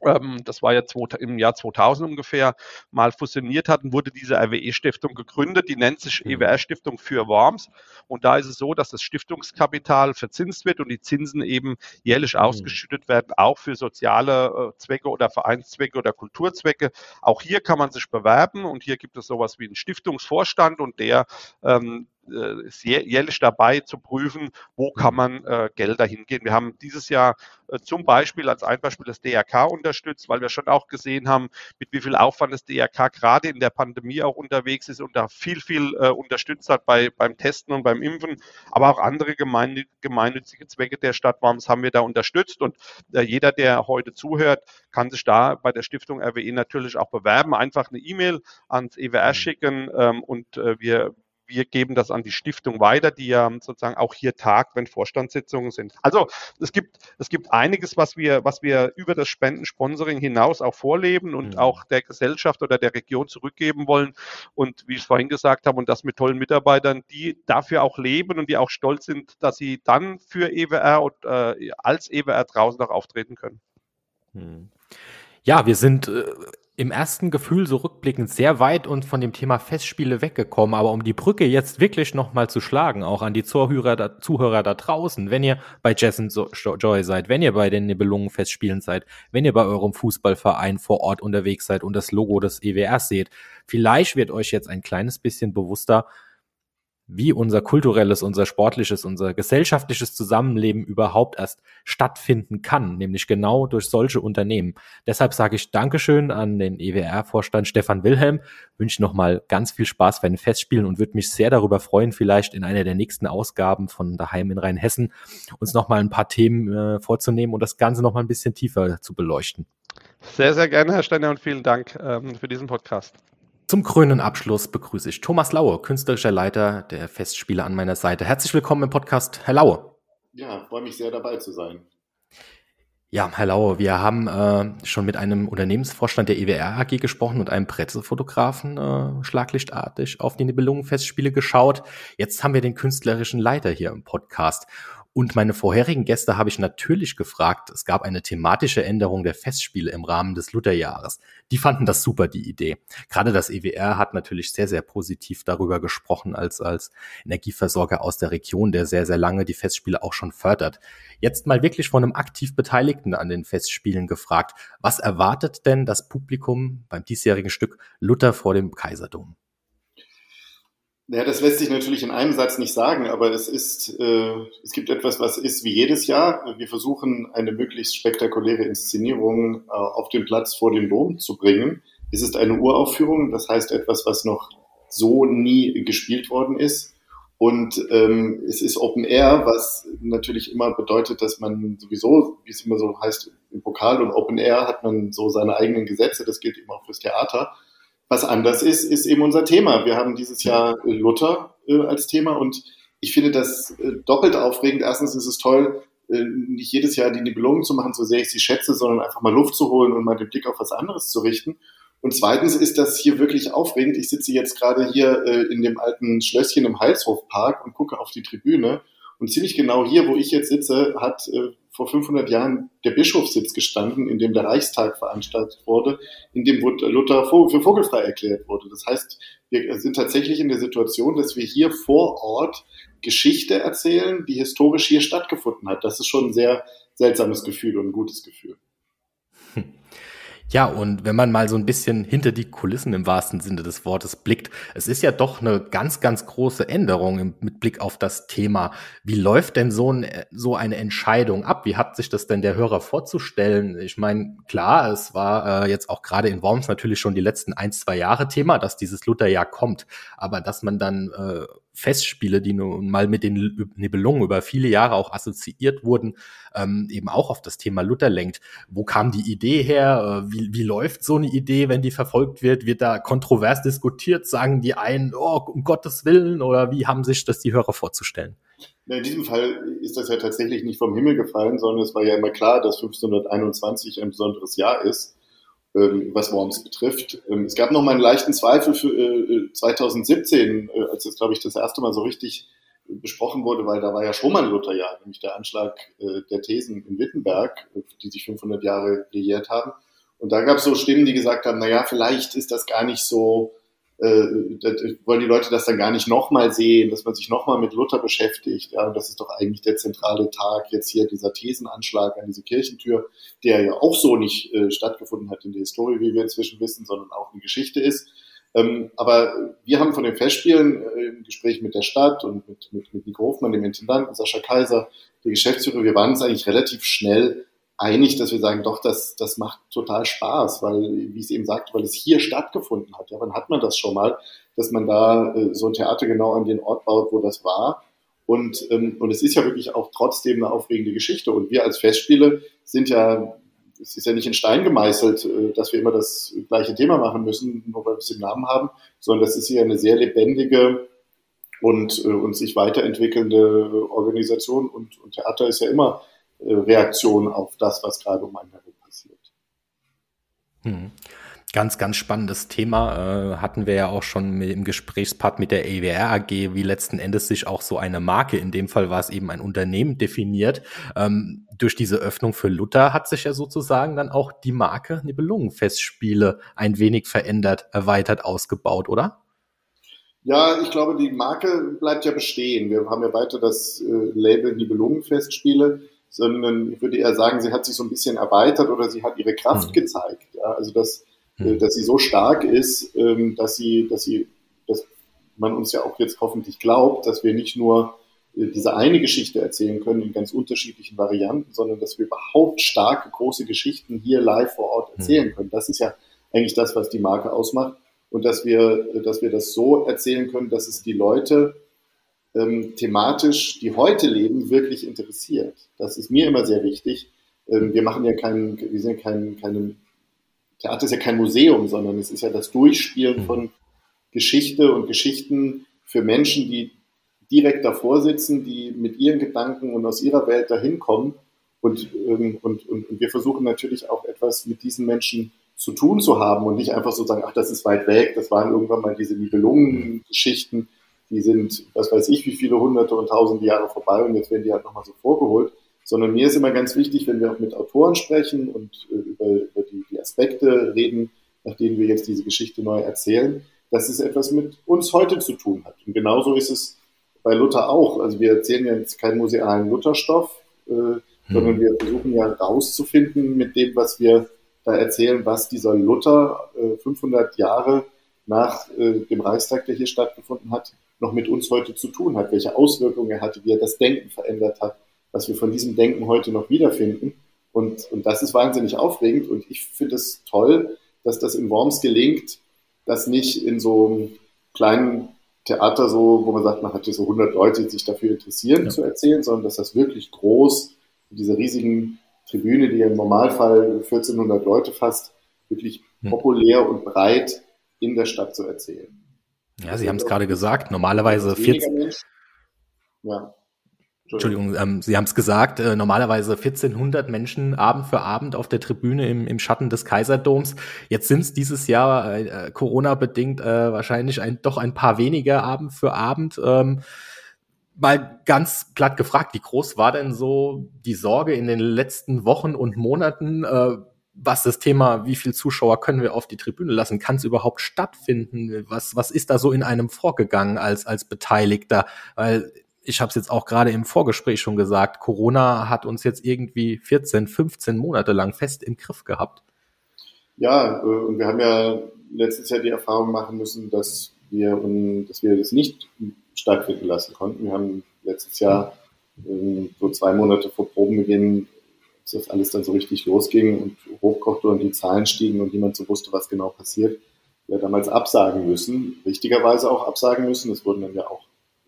ähm, das war ja im Jahr 2000 ungefähr, mal fusioniert hatten, wurde diese RWE-Stiftung gegründet. Die nennt sich mhm. EWR-Stiftung für Worms. Und da ist es so, dass das Stiftungskapital verzinst wird und die Zinsen eben jährlich mhm. ausgeschüttet werden, auch für soziale äh, Zwecke oder Vereinszwecke oder Kulturzwecke. Auch hier kann man sich bewerben und hier gibt es sowas wie einen Stiftungsvorstand und der ähm, äh, ist jährlich dabei zu prüfen, wo kann mhm. man äh, Gelder hingehen. Wir haben dieses Jahr äh, zum Beispiel als ein Beispiel das DRK unterstützt, weil wir schon auch gesehen haben, mit wie viel Aufwand das DRK gerade in der Pandemie auch unterwegs ist und da viel, viel äh, unterstützt hat bei, beim Testen und beim Impfen. Aber auch andere gemein, gemeinnützige Zwecke der Stadt Worms haben wir da unterstützt. Und äh, jeder, der heute zuhört, kann sich da bei der Stiftung RWE natürlich auch bewerben. Einfach eine E-Mail ans EWR mhm. schicken ähm, und äh, wir wir geben das an die Stiftung weiter, die ja sozusagen auch hier tagt, wenn Vorstandssitzungen sind. Also es gibt, es gibt einiges, was wir, was wir über das Spendensponsoring hinaus auch vorleben und mhm. auch der Gesellschaft oder der Region zurückgeben wollen. Und wie ich vorhin gesagt habe, und das mit tollen Mitarbeitern, die dafür auch leben und die auch stolz sind, dass sie dann für EWR und äh, als EWR draußen auch auftreten können. Mhm. Ja, wir sind äh, im ersten Gefühl so rückblickend sehr weit und von dem Thema Festspiele weggekommen. Aber um die Brücke jetzt wirklich nochmal zu schlagen, auch an die Zuhörer da, Zuhörer da draußen, wenn ihr bei Jazz Joy seid, wenn ihr bei den Nibelungen-Festspielen seid, wenn ihr bei eurem Fußballverein vor Ort unterwegs seid und das Logo des EWRs seht, vielleicht wird euch jetzt ein kleines bisschen bewusster, wie unser kulturelles, unser sportliches, unser gesellschaftliches Zusammenleben überhaupt erst stattfinden kann, nämlich genau durch solche Unternehmen. Deshalb sage ich Dankeschön an den EWR-Vorstand Stefan Wilhelm, wünsche nochmal ganz viel Spaß bei den Festspielen und würde mich sehr darüber freuen, vielleicht in einer der nächsten Ausgaben von daheim in Rheinhessen uns nochmal ein paar Themen äh, vorzunehmen und das Ganze nochmal ein bisschen tiefer zu beleuchten. Sehr, sehr gerne, Herr Steiner, und vielen Dank ähm, für diesen Podcast. Zum krönenden Abschluss begrüße ich Thomas Laue, künstlerischer Leiter der Festspiele an meiner Seite. Herzlich willkommen im Podcast, Herr Laue. Ja, freue mich sehr dabei zu sein. Ja, Herr Laue, wir haben äh, schon mit einem Unternehmensvorstand der EWR AG gesprochen und einem Pressefotografen äh, schlaglichtartig auf die Nibelungen-Festspiele geschaut. Jetzt haben wir den künstlerischen Leiter hier im Podcast. Und meine vorherigen Gäste habe ich natürlich gefragt. Es gab eine thematische Änderung der Festspiele im Rahmen des Lutherjahres. Die fanden das super, die Idee. Gerade das EWR hat natürlich sehr, sehr positiv darüber gesprochen als, als Energieversorger aus der Region, der sehr, sehr lange die Festspiele auch schon fördert. Jetzt mal wirklich von einem aktiv Beteiligten an den Festspielen gefragt. Was erwartet denn das Publikum beim diesjährigen Stück Luther vor dem Kaiserdom? Naja, das lässt sich natürlich in einem Satz nicht sagen, aber es ist, äh, es gibt etwas, was ist wie jedes Jahr. Wir versuchen eine möglichst spektakuläre Inszenierung äh, auf den Platz vor dem Dom zu bringen. Es ist eine Uraufführung, das heißt etwas, was noch so nie gespielt worden ist. Und ähm, es ist Open Air, was natürlich immer bedeutet, dass man sowieso, wie es immer so heißt, im Pokal und Open Air hat man so seine eigenen Gesetze, das gilt immer auch fürs Theater. Was anders ist, ist eben unser Thema. Wir haben dieses Jahr Luther äh, als Thema und ich finde das äh, doppelt aufregend. Erstens ist es toll, äh, nicht jedes Jahr die Nibelungen zu machen, so sehr ich sie schätze, sondern einfach mal Luft zu holen und mal den Blick auf was anderes zu richten. Und zweitens ist das hier wirklich aufregend. Ich sitze jetzt gerade hier in dem alten Schlösschen im Halshofpark und gucke auf die Tribüne. Und ziemlich genau hier, wo ich jetzt sitze, hat vor 500 Jahren der Bischofssitz gestanden, in dem der Reichstag veranstaltet wurde, in dem Luther für vogelfrei erklärt wurde. Das heißt, wir sind tatsächlich in der Situation, dass wir hier vor Ort Geschichte erzählen, die historisch hier stattgefunden hat. Das ist schon ein sehr seltsames Gefühl und ein gutes Gefühl. Ja, und wenn man mal so ein bisschen hinter die Kulissen im wahrsten Sinne des Wortes blickt, es ist ja doch eine ganz, ganz große Änderung mit Blick auf das Thema. Wie läuft denn so, ein, so eine Entscheidung ab? Wie hat sich das denn der Hörer vorzustellen? Ich meine, klar, es war äh, jetzt auch gerade in Worms natürlich schon die letzten ein, zwei Jahre Thema, dass dieses Lutherjahr kommt. Aber dass man dann äh, Festspiele, die nun mal mit den Nibelungen über viele Jahre auch assoziiert wurden, ähm, eben auch auf das Thema Luther lenkt. Wo kam die Idee her? Äh, wie, wie läuft so eine Idee, wenn die verfolgt wird? Wird da kontrovers diskutiert? Sagen die einen, oh, um Gottes Willen? Oder wie haben sich das die Hörer vorzustellen? In diesem Fall ist das ja tatsächlich nicht vom Himmel gefallen, sondern es war ja immer klar, dass 1521 ein besonderes Jahr ist. Ähm, was Worms betrifft. Ähm, es gab noch mal einen leichten Zweifel für 2017, äh, äh, als das, glaube ich, das erste Mal so richtig besprochen wurde, weil da war ja schon mal ein Lutherjahr, nämlich der Anschlag äh, der Thesen in Wittenberg, die sich 500 Jahre liiert haben. Und da gab es so Stimmen, die gesagt haben, na ja, vielleicht ist das gar nicht so äh, wollen die Leute das dann gar nicht nochmal sehen, dass man sich nochmal mit Luther beschäftigt. Ja, und das ist doch eigentlich der zentrale Tag jetzt hier dieser Thesenanschlag an diese Kirchentür, der ja auch so nicht äh, stattgefunden hat in der Historie, wie wir inzwischen wissen, sondern auch eine Geschichte ist. Ähm, aber wir haben von den Festspielen äh, im Gespräch mit der Stadt und mit, mit, mit Nico Hofmann, dem Intendanten, Sascha Kaiser, der Geschäftsführer, wir waren uns eigentlich relativ schnell einig, dass wir sagen, doch, das, das macht total Spaß, weil, wie es eben sagt, weil es hier stattgefunden hat. Ja, wann hat man das schon mal, dass man da äh, so ein Theater genau an den Ort baut, wo das war? Und, ähm, und es ist ja wirklich auch trotzdem eine aufregende Geschichte. Und wir als Festspiele sind ja, es ist ja nicht in Stein gemeißelt, äh, dass wir immer das gleiche Thema machen müssen, nur weil wir es im Namen haben, sondern das ist hier eine sehr lebendige und, äh, und sich weiterentwickelnde Organisation. Und, und Theater ist ja immer Reaktion auf das, was gerade um einen herum passiert. Hm. Ganz, ganz spannendes Thema. Äh, hatten wir ja auch schon im Gesprächspart mit der EWR AG, wie letzten Endes sich auch so eine Marke, in dem Fall war es eben ein Unternehmen, definiert. Ähm, durch diese Öffnung für Luther hat sich ja sozusagen dann auch die Marke Nibelungenfestspiele ein wenig verändert, erweitert, ausgebaut, oder? Ja, ich glaube, die Marke bleibt ja bestehen. Wir haben ja weiter das äh, Label Nibelungenfestspiele sondern ich würde eher sagen, sie hat sich so ein bisschen erweitert oder sie hat ihre Kraft mhm. gezeigt. Ja? Also dass, mhm. dass sie so stark ist, ähm, dass sie, dass sie, dass man uns ja auch jetzt hoffentlich glaubt, dass wir nicht nur äh, diese eine Geschichte erzählen können in ganz unterschiedlichen Varianten, sondern dass wir überhaupt starke, große Geschichten hier live vor Ort erzählen mhm. können. Das ist ja eigentlich das, was die Marke ausmacht. Und dass wir, dass wir das so erzählen können, dass es die Leute ähm, thematisch, die heute leben, wirklich interessiert. Das ist mir immer sehr wichtig. Ähm, wir machen ja kein, wir sind ja kein, keine, Theater ist ja kein Museum, sondern es ist ja das Durchspielen mhm. von Geschichte und Geschichten für Menschen, die direkt davor sitzen, die mit ihren Gedanken und aus ihrer Welt dahin kommen. Und, ähm, und, und, und wir versuchen natürlich auch etwas mit diesen Menschen zu tun zu haben und nicht einfach so sagen, ach, das ist weit weg, das waren irgendwann mal diese Nibelungen-Geschichten die sind, was weiß ich, wie viele hunderte und tausende Jahre vorbei und jetzt werden die halt nochmal so vorgeholt. Sondern mir ist immer ganz wichtig, wenn wir auch mit Autoren sprechen und äh, über, über die Aspekte reden, nach denen wir jetzt diese Geschichte neu erzählen, dass es etwas mit uns heute zu tun hat. Und genauso ist es bei Luther auch. Also wir erzählen ja jetzt keinen musealen Lutherstoff, äh, hm. sondern wir versuchen ja rauszufinden mit dem, was wir da erzählen, was dieser Luther äh, 500 Jahre nach äh, dem Reichstag, der hier stattgefunden hat, noch mit uns heute zu tun hat, welche Auswirkungen er hatte, wie er das Denken verändert hat, was wir von diesem Denken heute noch wiederfinden. Und, und das ist wahnsinnig aufregend und ich finde es toll, dass das in Worms gelingt, das nicht in so einem kleinen Theater so, wo man sagt, man hat hier so 100 Leute, die sich dafür interessieren, ja. zu erzählen, sondern dass das wirklich groß, diese riesigen Tribüne, die ja im Normalfall 1400 Leute fasst, wirklich hm. populär und breit in der Stadt zu erzählen. Ja, Sie haben es gerade gesagt, normalerweise 14. Ja. Entschuldigung, ähm, Sie haben es gesagt, äh, normalerweise 1400 Menschen Abend für Abend auf der Tribüne im, im Schatten des Kaiserdoms. Jetzt sind es dieses Jahr äh, Corona-bedingt äh, wahrscheinlich ein, doch ein paar weniger Abend für Abend. Ähm, mal ganz platt gefragt, wie groß war denn so die Sorge in den letzten Wochen und Monaten? Äh, was das Thema, wie viel Zuschauer können wir auf die Tribüne lassen, kann es überhaupt stattfinden? Was, was ist da so in einem vorgegangen als, als Beteiligter? Weil ich habe es jetzt auch gerade im Vorgespräch schon gesagt, Corona hat uns jetzt irgendwie 14, 15 Monate lang fest im Griff gehabt. Ja, äh, und wir haben ja letztes Jahr die Erfahrung machen müssen, dass wir, dass wir das nicht stattfinden lassen konnten. Wir haben letztes Jahr ähm, so zwei Monate vor Probenbeginn, als das alles dann so richtig losging und hochkochte und die Zahlen stiegen und niemand so wusste, was genau passiert, ja damals absagen müssen, richtigerweise auch absagen müssen. Es wurden dann ja auch,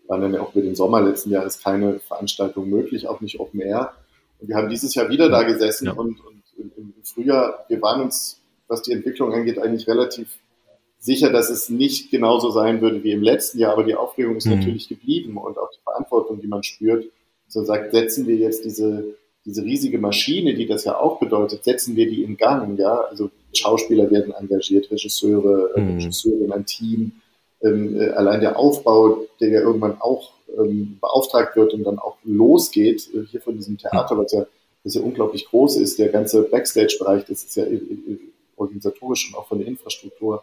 waren dann ja auch für den Sommer letzten Jahres keine Veranstaltungen möglich, auch nicht Open Air. Und wir haben dieses Jahr wieder da gesessen ja. und, und im Frühjahr, wir waren uns, was die Entwicklung angeht, eigentlich relativ sicher, dass es nicht genauso sein würde wie im letzten Jahr, aber die Aufregung ist mhm. natürlich geblieben und auch die Verantwortung, die man spürt. So sagt, setzen wir jetzt diese, diese riesige Maschine, die das ja auch bedeutet, setzen wir die in Gang, ja. Also Schauspieler werden engagiert, Regisseure, mhm. Regisseure ein Team, ähm, äh, allein der Aufbau, der ja irgendwann auch ähm, beauftragt wird und dann auch losgeht, äh, hier von diesem Theater, was ja, was ja unglaublich groß ist, der ganze Backstage-Bereich, das ist ja äh, organisatorisch und auch von der Infrastruktur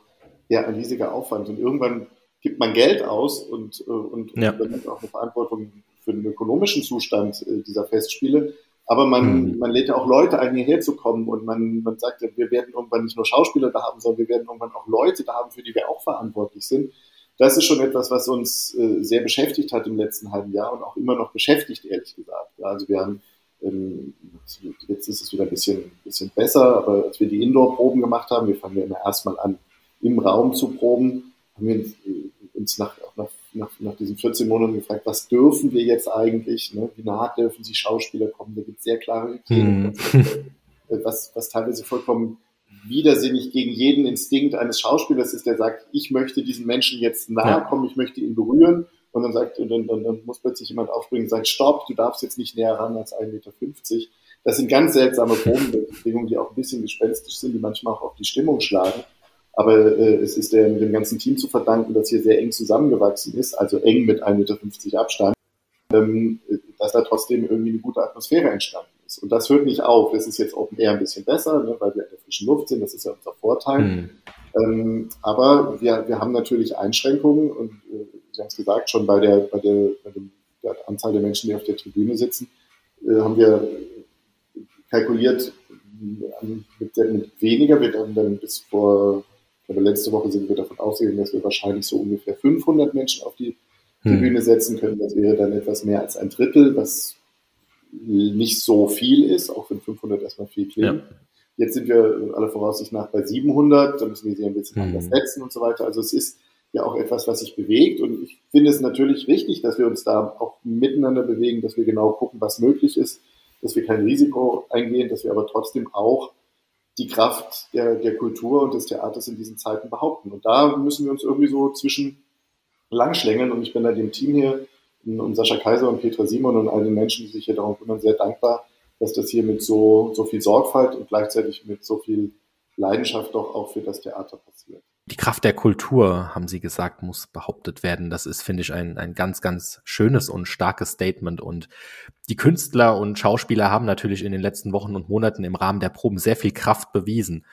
ja ein riesiger Aufwand. Und irgendwann gibt man Geld aus und, äh, und, ja. und dann hat auch eine Verantwortung für den ökonomischen Zustand äh, dieser Festspiele. Aber man, mhm. man lädt ja auch Leute ein, hierher zu kommen und man, man sagt ja, wir werden irgendwann nicht nur Schauspieler da haben, sondern wir werden irgendwann auch Leute da haben, für die wir auch verantwortlich sind. Das ist schon etwas, was uns äh, sehr beschäftigt hat im letzten halben Jahr und auch immer noch beschäftigt, ehrlich gesagt. Ja, also wir haben, ähm, jetzt ist es wieder ein bisschen, bisschen besser, aber als wir die Indoor-Proben gemacht haben, wir fangen ja immer erstmal an, im Raum zu proben, haben wir uns nach, nach, nach, nach diesen 14 Monaten gefragt, was dürfen wir jetzt eigentlich, ne? wie nah dürfen sie Schauspieler kommen, da gibt es sehr klare Kriterien, mhm. was, was teilweise vollkommen widersinnig gegen jeden Instinkt eines Schauspielers ist, der sagt, ich möchte diesen Menschen jetzt nahe kommen, ich möchte ihn berühren. Und dann sagt, dann, dann, dann muss plötzlich jemand aufspringen und sagt, stopp, du darfst jetzt nicht näher ran als 1,50 Meter. Das sind ganz seltsame Probenbedingungen, die auch ein bisschen gespenstisch sind, die manchmal auch auf die Stimmung schlagen. Aber äh, es ist dem, dem ganzen Team zu verdanken, dass hier sehr eng zusammengewachsen ist, also eng mit 1,50 Meter Abstand, ähm, dass da trotzdem irgendwie eine gute Atmosphäre entstanden ist. Und das hört nicht auf. Das ist jetzt Open Air ein bisschen besser, ne, weil wir in der frischen Luft sind. Das ist ja unser Vorteil. Mhm. Ähm, aber wir, wir haben natürlich Einschränkungen und äh, Sie haben es gesagt, schon bei der, bei der, bei dem, der Anzahl der Menschen, die auf der Tribüne sitzen, äh, haben wir kalkuliert äh, mit, mit weniger. Wir haben dann bis vor aber letzte Woche sind wir davon ausgegangen, dass wir wahrscheinlich so ungefähr 500 Menschen auf die hm. Bühne setzen können. Das wäre dann etwas mehr als ein Drittel, was nicht so viel ist, auch wenn 500 erstmal viel klingt. Ja. Jetzt sind wir aller Voraussicht nach bei 700, da müssen wir sie ein bisschen hm. anders setzen und so weiter. Also es ist ja auch etwas, was sich bewegt und ich finde es natürlich wichtig, dass wir uns da auch miteinander bewegen, dass wir genau gucken, was möglich ist, dass wir kein Risiko eingehen, dass wir aber trotzdem auch die Kraft der, der Kultur und des Theaters in diesen Zeiten behaupten. Und da müssen wir uns irgendwie so zwischen langschlängeln. Und ich bin da dem Team hier und Sascha Kaiser und Petra Simon und all den Menschen, die sich hier darum kümmern, sehr dankbar, dass das hier mit so, so viel Sorgfalt und gleichzeitig mit so viel Leidenschaft doch auch für das Theater passiert. Die Kraft der Kultur, haben Sie gesagt, muss behauptet werden. Das ist, finde ich, ein, ein ganz, ganz schönes und starkes Statement. Und die Künstler und Schauspieler haben natürlich in den letzten Wochen und Monaten im Rahmen der Proben sehr viel Kraft bewiesen.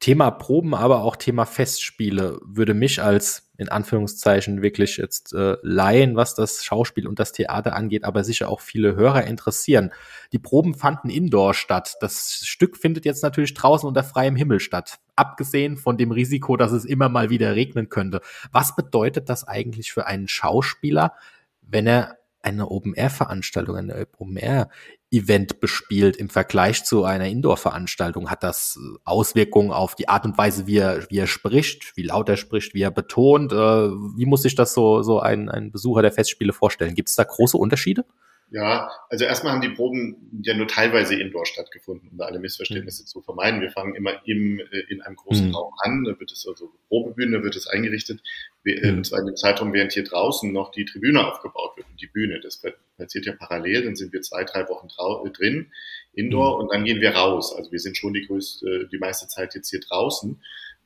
Thema Proben, aber auch Thema Festspiele würde mich als in Anführungszeichen wirklich jetzt äh, Laien, was das Schauspiel und das Theater angeht, aber sicher auch viele Hörer interessieren. Die Proben fanden indoor statt. Das Stück findet jetzt natürlich draußen unter freiem Himmel statt. Abgesehen von dem Risiko, dass es immer mal wieder regnen könnte. Was bedeutet das eigentlich für einen Schauspieler, wenn er eine Open-Air-Veranstaltung, eine Open-Air-Event bespielt im Vergleich zu einer Indoor-Veranstaltung? Hat das Auswirkungen auf die Art und Weise, wie er, wie er spricht, wie laut er spricht, wie er betont? Äh, wie muss sich das so, so ein, ein Besucher der Festspiele vorstellen? Gibt es da große Unterschiede? Ja, also erstmal haben die Proben ja nur teilweise indoor stattgefunden, um da alle Missverständnisse mhm. zu vermeiden. Wir fangen immer im, äh, in einem großen mhm. Raum an, da wird es also Probebühne, wird es eingerichtet, äh, mhm. und zwar in dem Zeitraum, während hier draußen noch die Tribüne aufgebaut wird und die Bühne. Das passiert ja parallel, dann sind wir zwei, drei Wochen äh, drin, indoor, mhm. und dann gehen wir raus. Also wir sind schon die größte, die meiste Zeit jetzt hier draußen.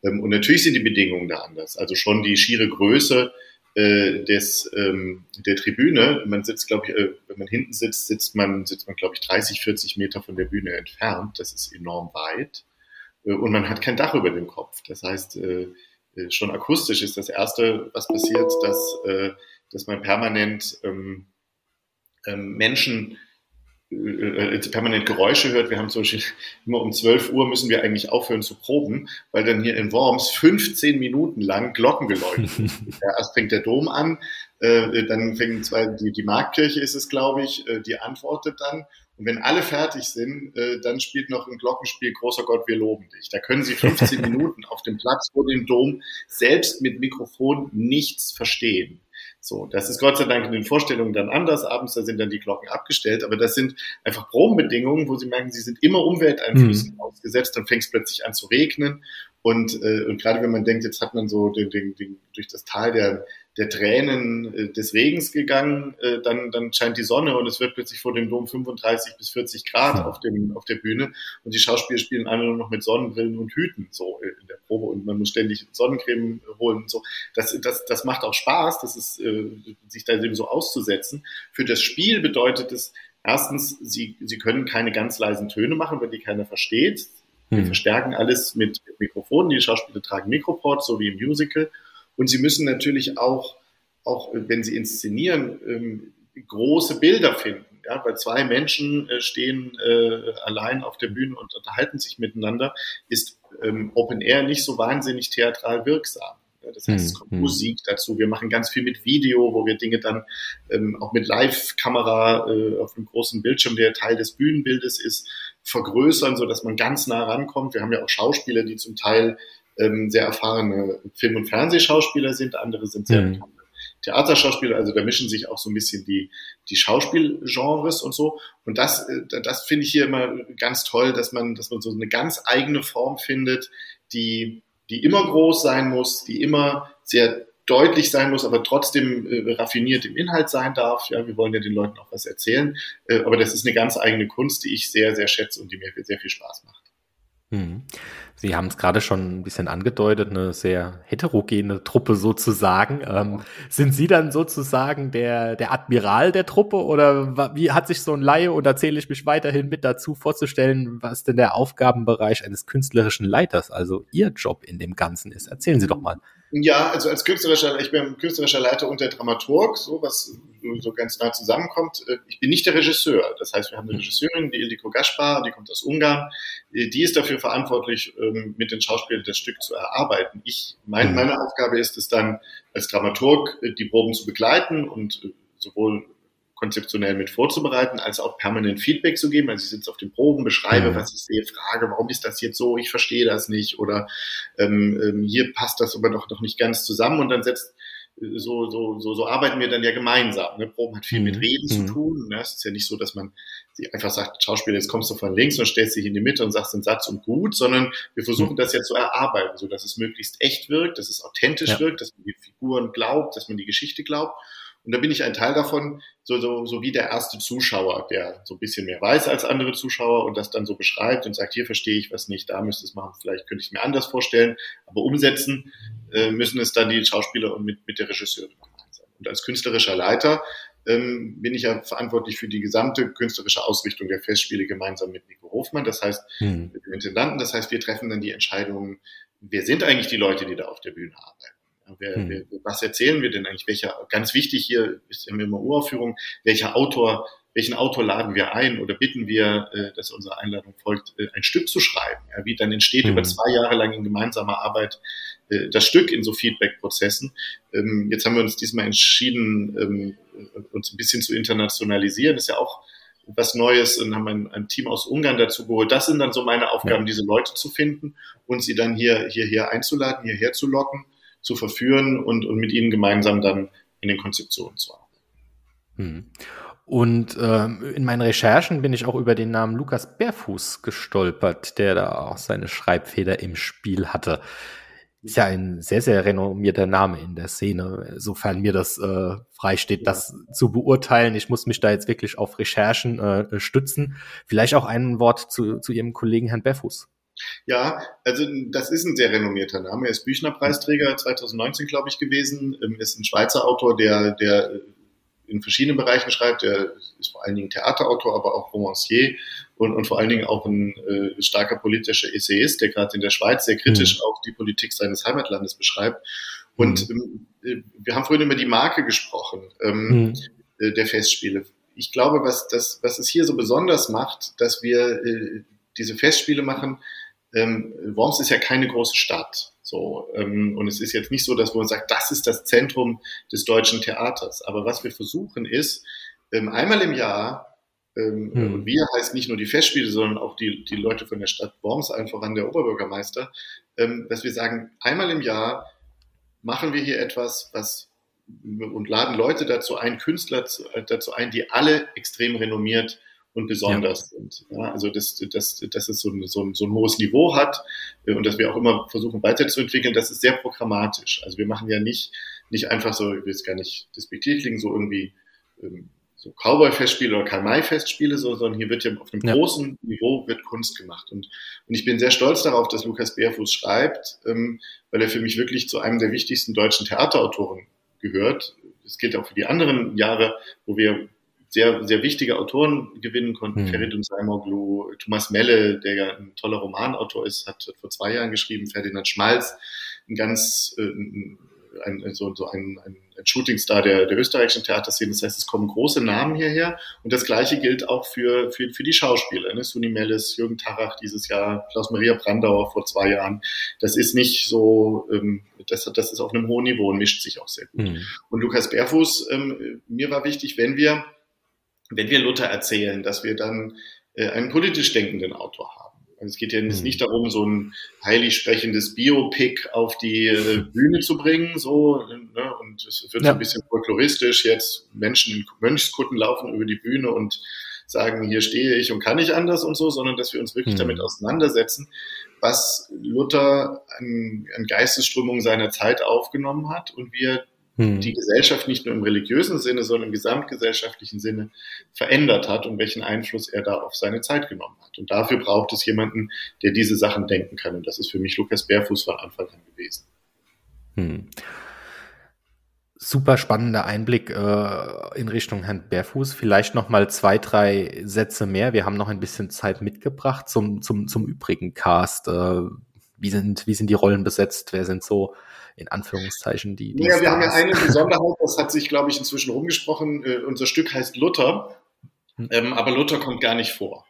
Ähm, und natürlich sind die Bedingungen da anders. Also schon die schiere Größe, äh, des, ähm, der Tribüne. Man sitzt, glaube ich, äh, wenn man hinten sitzt, sitzt man, sitzt man, glaube ich, 30, 40 Meter von der Bühne entfernt. Das ist enorm weit. Äh, und man hat kein Dach über dem Kopf. Das heißt, äh, äh, schon akustisch ist das Erste, was passiert, dass, äh, dass man permanent ähm, ähm, Menschen äh, äh, permanent Geräusche hört. Wir haben zum Beispiel immer um 12 Uhr müssen wir eigentlich aufhören zu proben, weil dann hier in Worms 15 Minuten lang Glocken geläutet ja, erst fängt der Dom an, äh, dann fängt zwei, die, die Marktkirche ist es, glaube ich, äh, die antwortet dann. Und wenn alle fertig sind, äh, dann spielt noch ein Glockenspiel Großer Gott, wir loben dich. Da können Sie 15 Minuten auf dem Platz vor dem Dom selbst mit Mikrofon nichts verstehen. So, das ist Gott sei Dank in den Vorstellungen dann anders. Abends, da sind dann die Glocken abgestellt. Aber das sind einfach Probenbedingungen, wo Sie merken, Sie sind immer Umwelteinflüssen mhm. ausgesetzt. Dann fängt es plötzlich an zu regnen. Und, äh, und gerade wenn man denkt, jetzt hat man so den, den, den, durch das Tal der, der Tränen äh, des Regens gegangen, äh, dann, dann scheint die Sonne und es wird plötzlich vor dem Dom 35 bis 40 Grad auf, dem, auf der Bühne und die Schauspieler spielen alle nur noch mit Sonnenbrillen und Hüten so in der Probe und man muss ständig Sonnencreme holen und so. Das, das, das macht auch Spaß, das ist, äh, sich da eben so auszusetzen. Für das Spiel bedeutet es, erstens, sie, sie können keine ganz leisen Töne machen, weil die keiner versteht. Wir hm. verstärken alles mit Mikrofonen. Die Schauspieler tragen Mikroports, so wie im Musical. Und sie müssen natürlich auch, auch wenn sie inszenieren, ähm, große Bilder finden. Ja, weil zwei Menschen äh, stehen äh, allein auf der Bühne und unterhalten sich miteinander, ist ähm, Open Air nicht so wahnsinnig theatral wirksam. Das heißt, es kommt hm. Musik dazu. Wir machen ganz viel mit Video, wo wir Dinge dann ähm, auch mit Live-Kamera äh, auf einem großen Bildschirm, der Teil des Bühnenbildes ist, vergrößern, so dass man ganz nah rankommt. Wir haben ja auch Schauspieler, die zum Teil ähm, sehr erfahrene Film- und Fernsehschauspieler sind, andere sind sehr mhm. bekannte Theaterschauspieler, also da mischen sich auch so ein bisschen die, die Schauspielgenres und so. Und das, äh, das finde ich hier immer ganz toll, dass man, dass man so eine ganz eigene Form findet, die, die immer groß sein muss, die immer sehr deutlich sein muss, aber trotzdem äh, raffiniert im Inhalt sein darf. Ja, wir wollen ja den Leuten auch was erzählen. Äh, aber das ist eine ganz eigene Kunst, die ich sehr, sehr schätze und die mir sehr viel Spaß macht. Mhm. Sie haben es gerade schon ein bisschen angedeutet, eine sehr heterogene Truppe sozusagen. Ähm, sind Sie dann sozusagen der, der Admiral der Truppe oder wie hat sich so ein Laie, und da zähle ich mich weiterhin mit dazu, vorzustellen, was denn der Aufgabenbereich eines künstlerischen Leiters, also Ihr Job in dem Ganzen ist? Erzählen Sie doch mal. Ja, also als künstlerischer, ich bin künstlerischer Leiter und der Dramaturg, so was so ganz nah zusammenkommt. Äh, ich bin nicht der Regisseur. Das heißt, wir haben eine mhm. Regisseurin, die Ildiko Gaspar, die kommt aus Ungarn. Äh, die ist dafür verantwortlich, ähm, mit den Schauspielern das Stück zu erarbeiten. Ich, mein, mhm. meine Aufgabe ist es dann, als Dramaturg äh, die Proben zu begleiten und sowohl konzeptionell mit vorzubereiten, als auch permanent Feedback zu geben. Also ich sitze auf den Proben, beschreibe, mhm. was ich sehe, frage, warum ist das jetzt so, ich verstehe das nicht oder ähm, ähm, hier passt das aber doch noch nicht ganz zusammen und dann setzt so, so, so, so arbeiten wir dann ja gemeinsam. Ne? Proben hat viel mit mhm. Reden mhm. zu tun. Ne? Es ist ja nicht so, dass man einfach sagt, Schauspieler, jetzt kommst du von links und stellst dich in die Mitte und sagst den Satz und gut, sondern wir versuchen mhm. das ja zu erarbeiten, so dass es möglichst echt wirkt, dass es authentisch ja. wirkt, dass man die Figuren glaubt, dass man die Geschichte glaubt. Und da bin ich ein Teil davon, so, so, so wie der erste Zuschauer, der so ein bisschen mehr weiß als andere Zuschauer und das dann so beschreibt und sagt, hier verstehe ich was nicht, da müsste es machen, vielleicht könnte ich es mir anders vorstellen, aber umsetzen äh, müssen es dann die Schauspieler und mit, mit der Regisseurin gemeinsam. Und als künstlerischer Leiter ähm, bin ich ja verantwortlich für die gesamte künstlerische Ausrichtung der Festspiele gemeinsam mit Nico Hofmann, das heißt hm. mit dem Intendanten, das heißt, wir treffen dann die Entscheidungen, wer sind eigentlich die Leute, die da auf der Bühne arbeiten. Wer, hm. wer, was erzählen wir denn eigentlich? Welcher, ganz wichtig hier ist immer Uraufführung, welcher Autor, welchen Autor laden wir ein oder bitten wir, äh, dass unsere Einladung folgt, äh, ein Stück zu schreiben? Ja, wie dann entsteht hm. über zwei Jahre lang in gemeinsamer Arbeit äh, das Stück in so Feedback-Prozessen. Ähm, jetzt haben wir uns diesmal entschieden, ähm, uns ein bisschen zu internationalisieren. Das ist ja auch was Neues und haben ein, ein, Team aus Ungarn dazu geholt. Das sind dann so meine Aufgaben, ja. diese Leute zu finden und sie dann hier, hierher einzuladen, hierher zu locken zu verführen und, und mit ihnen gemeinsam dann in den Konzeptionen zu arbeiten. Hm. Und äh, in meinen Recherchen bin ich auch über den Namen Lukas Bärfuß gestolpert, der da auch seine Schreibfeder im Spiel hatte. Ist ja ein sehr, sehr renommierter Name in der Szene, sofern mir das äh, freisteht, das zu beurteilen. Ich muss mich da jetzt wirklich auf Recherchen äh, stützen. Vielleicht auch ein Wort zu, zu Ihrem Kollegen Herrn Bärfuß. Ja, also das ist ein sehr renommierter Name. Er ist Büchner-Preisträger 2019, glaube ich, gewesen. Er ähm, Ist ein Schweizer Autor, der, der äh, in verschiedenen Bereichen schreibt. Er ist vor allen Dingen Theaterautor, aber auch Romancier und, und vor allen Dingen auch ein äh, starker politischer Essayist, der gerade in der Schweiz sehr kritisch mhm. auch die Politik seines Heimatlandes beschreibt. Und mhm. ähm, äh, wir haben vorhin über die Marke gesprochen ähm, mhm. äh, der Festspiele ich glaube, was, das, was es hier so besonders macht, dass wir äh, diese Festspiele machen, ähm, Worms ist ja keine große Stadt. So, ähm, und es ist jetzt nicht so, dass man sagt, das ist das Zentrum des deutschen Theaters. Aber was wir versuchen ist, ähm, einmal im Jahr ähm, hm. Und wir heißt nicht nur die Festspiele, sondern auch die, die Leute von der Stadt Worms, einfach an der Oberbürgermeister, ähm, dass wir sagen, einmal im Jahr machen wir hier etwas, was und laden Leute dazu ein, Künstler dazu ein, die alle extrem renommiert und besonders ja. sind. Ja, also dass, dass, dass es so ein, so, ein, so ein hohes Niveau hat äh, und dass wir auch immer versuchen weiterzuentwickeln, das ist sehr programmatisch. Also wir machen ja nicht, nicht einfach so, ich will es gar nicht despektierlich klingen, so irgendwie ähm, so Cowboy-Festspiele oder Karl-May-Festspiele, sondern hier wird ja auf einem ja. großen Niveau wird Kunst gemacht. Und, und ich bin sehr stolz darauf, dass Lukas Bärfuß schreibt, ähm, weil er für mich wirklich zu einem der wichtigsten deutschen Theaterautoren gehört. Es gilt auch für die anderen Jahre, wo wir sehr, sehr wichtige Autoren gewinnen konnten. Mhm. Feridun Saimoglu, Thomas Melle, der ja ein toller Romanautor ist, hat vor zwei Jahren geschrieben, Ferdinand Schmalz, ein ganz, äh, ein, so, so ein, ein ein Shootingstar der, der österreichischen Theaterszene. Das heißt, es kommen große Namen hierher. Und das Gleiche gilt auch für, für, für die Schauspieler. Ne? Suni Mellis, Jürgen Tarach dieses Jahr, Klaus-Maria Brandauer vor zwei Jahren. Das ist nicht so, ähm, das, das ist auf einem hohen Niveau und mischt sich auch sehr gut. Mhm. Und Lukas Bärfuß, ähm, mir war wichtig, wenn wir, wenn wir Luther erzählen, dass wir dann äh, einen politisch denkenden Autor haben. Also es geht ja jetzt mhm. nicht darum, so ein heilig sprechendes Biopic auf die äh, Bühne zu bringen, so, ne? und es wird ja. so ein bisschen folkloristisch, jetzt Menschen in Mönchskutten laufen über die Bühne und sagen, hier stehe ich und kann ich anders und so, sondern dass wir uns wirklich mhm. damit auseinandersetzen, was Luther an, an Geistesströmungen seiner Zeit aufgenommen hat und wir hm. die Gesellschaft nicht nur im religiösen Sinne, sondern im gesamtgesellschaftlichen Sinne verändert hat und welchen Einfluss er da auf seine Zeit genommen hat. Und dafür braucht es jemanden, der diese Sachen denken kann. Und das ist für mich Lukas Bärfuß von Anfang an gewesen. Hm. Super spannender Einblick äh, in Richtung Herrn Bärfuß. Vielleicht noch mal zwei, drei Sätze mehr. Wir haben noch ein bisschen Zeit mitgebracht zum, zum, zum übrigen Cast. Äh, wie, sind, wie sind die Rollen besetzt? Wer sind so in Anführungszeichen die, die Ja, Stars. wir haben ja eine Besonderheit, das hat sich, glaube ich, inzwischen rumgesprochen. Äh, unser Stück heißt Luther, hm. ähm, aber Luther kommt gar nicht vor.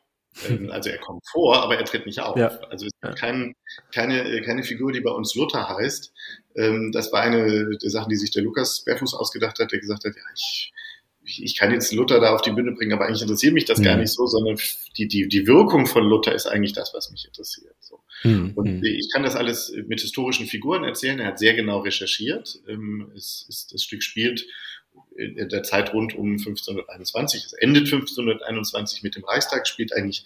Ähm, also er kommt vor, aber er tritt nicht auf. Ja. Also es gibt kein, keine, keine Figur, die bei uns Luther heißt. Ähm, das war eine der Sachen, die sich der Lukas Berfuß ausgedacht hat, der gesagt hat, ja, ich, ich kann jetzt Luther da auf die Bühne bringen, aber eigentlich interessiert mich das mhm. gar nicht so, sondern die, die, die Wirkung von Luther ist eigentlich das, was mich interessiert. So. Mhm. Und hm. ich kann das alles mit historischen Figuren erzählen. Er hat sehr genau recherchiert. Ähm, es, es, das Stück spielt in der Zeit rund um 1521. Es endet 1521 mit dem Reichstag, spielt eigentlich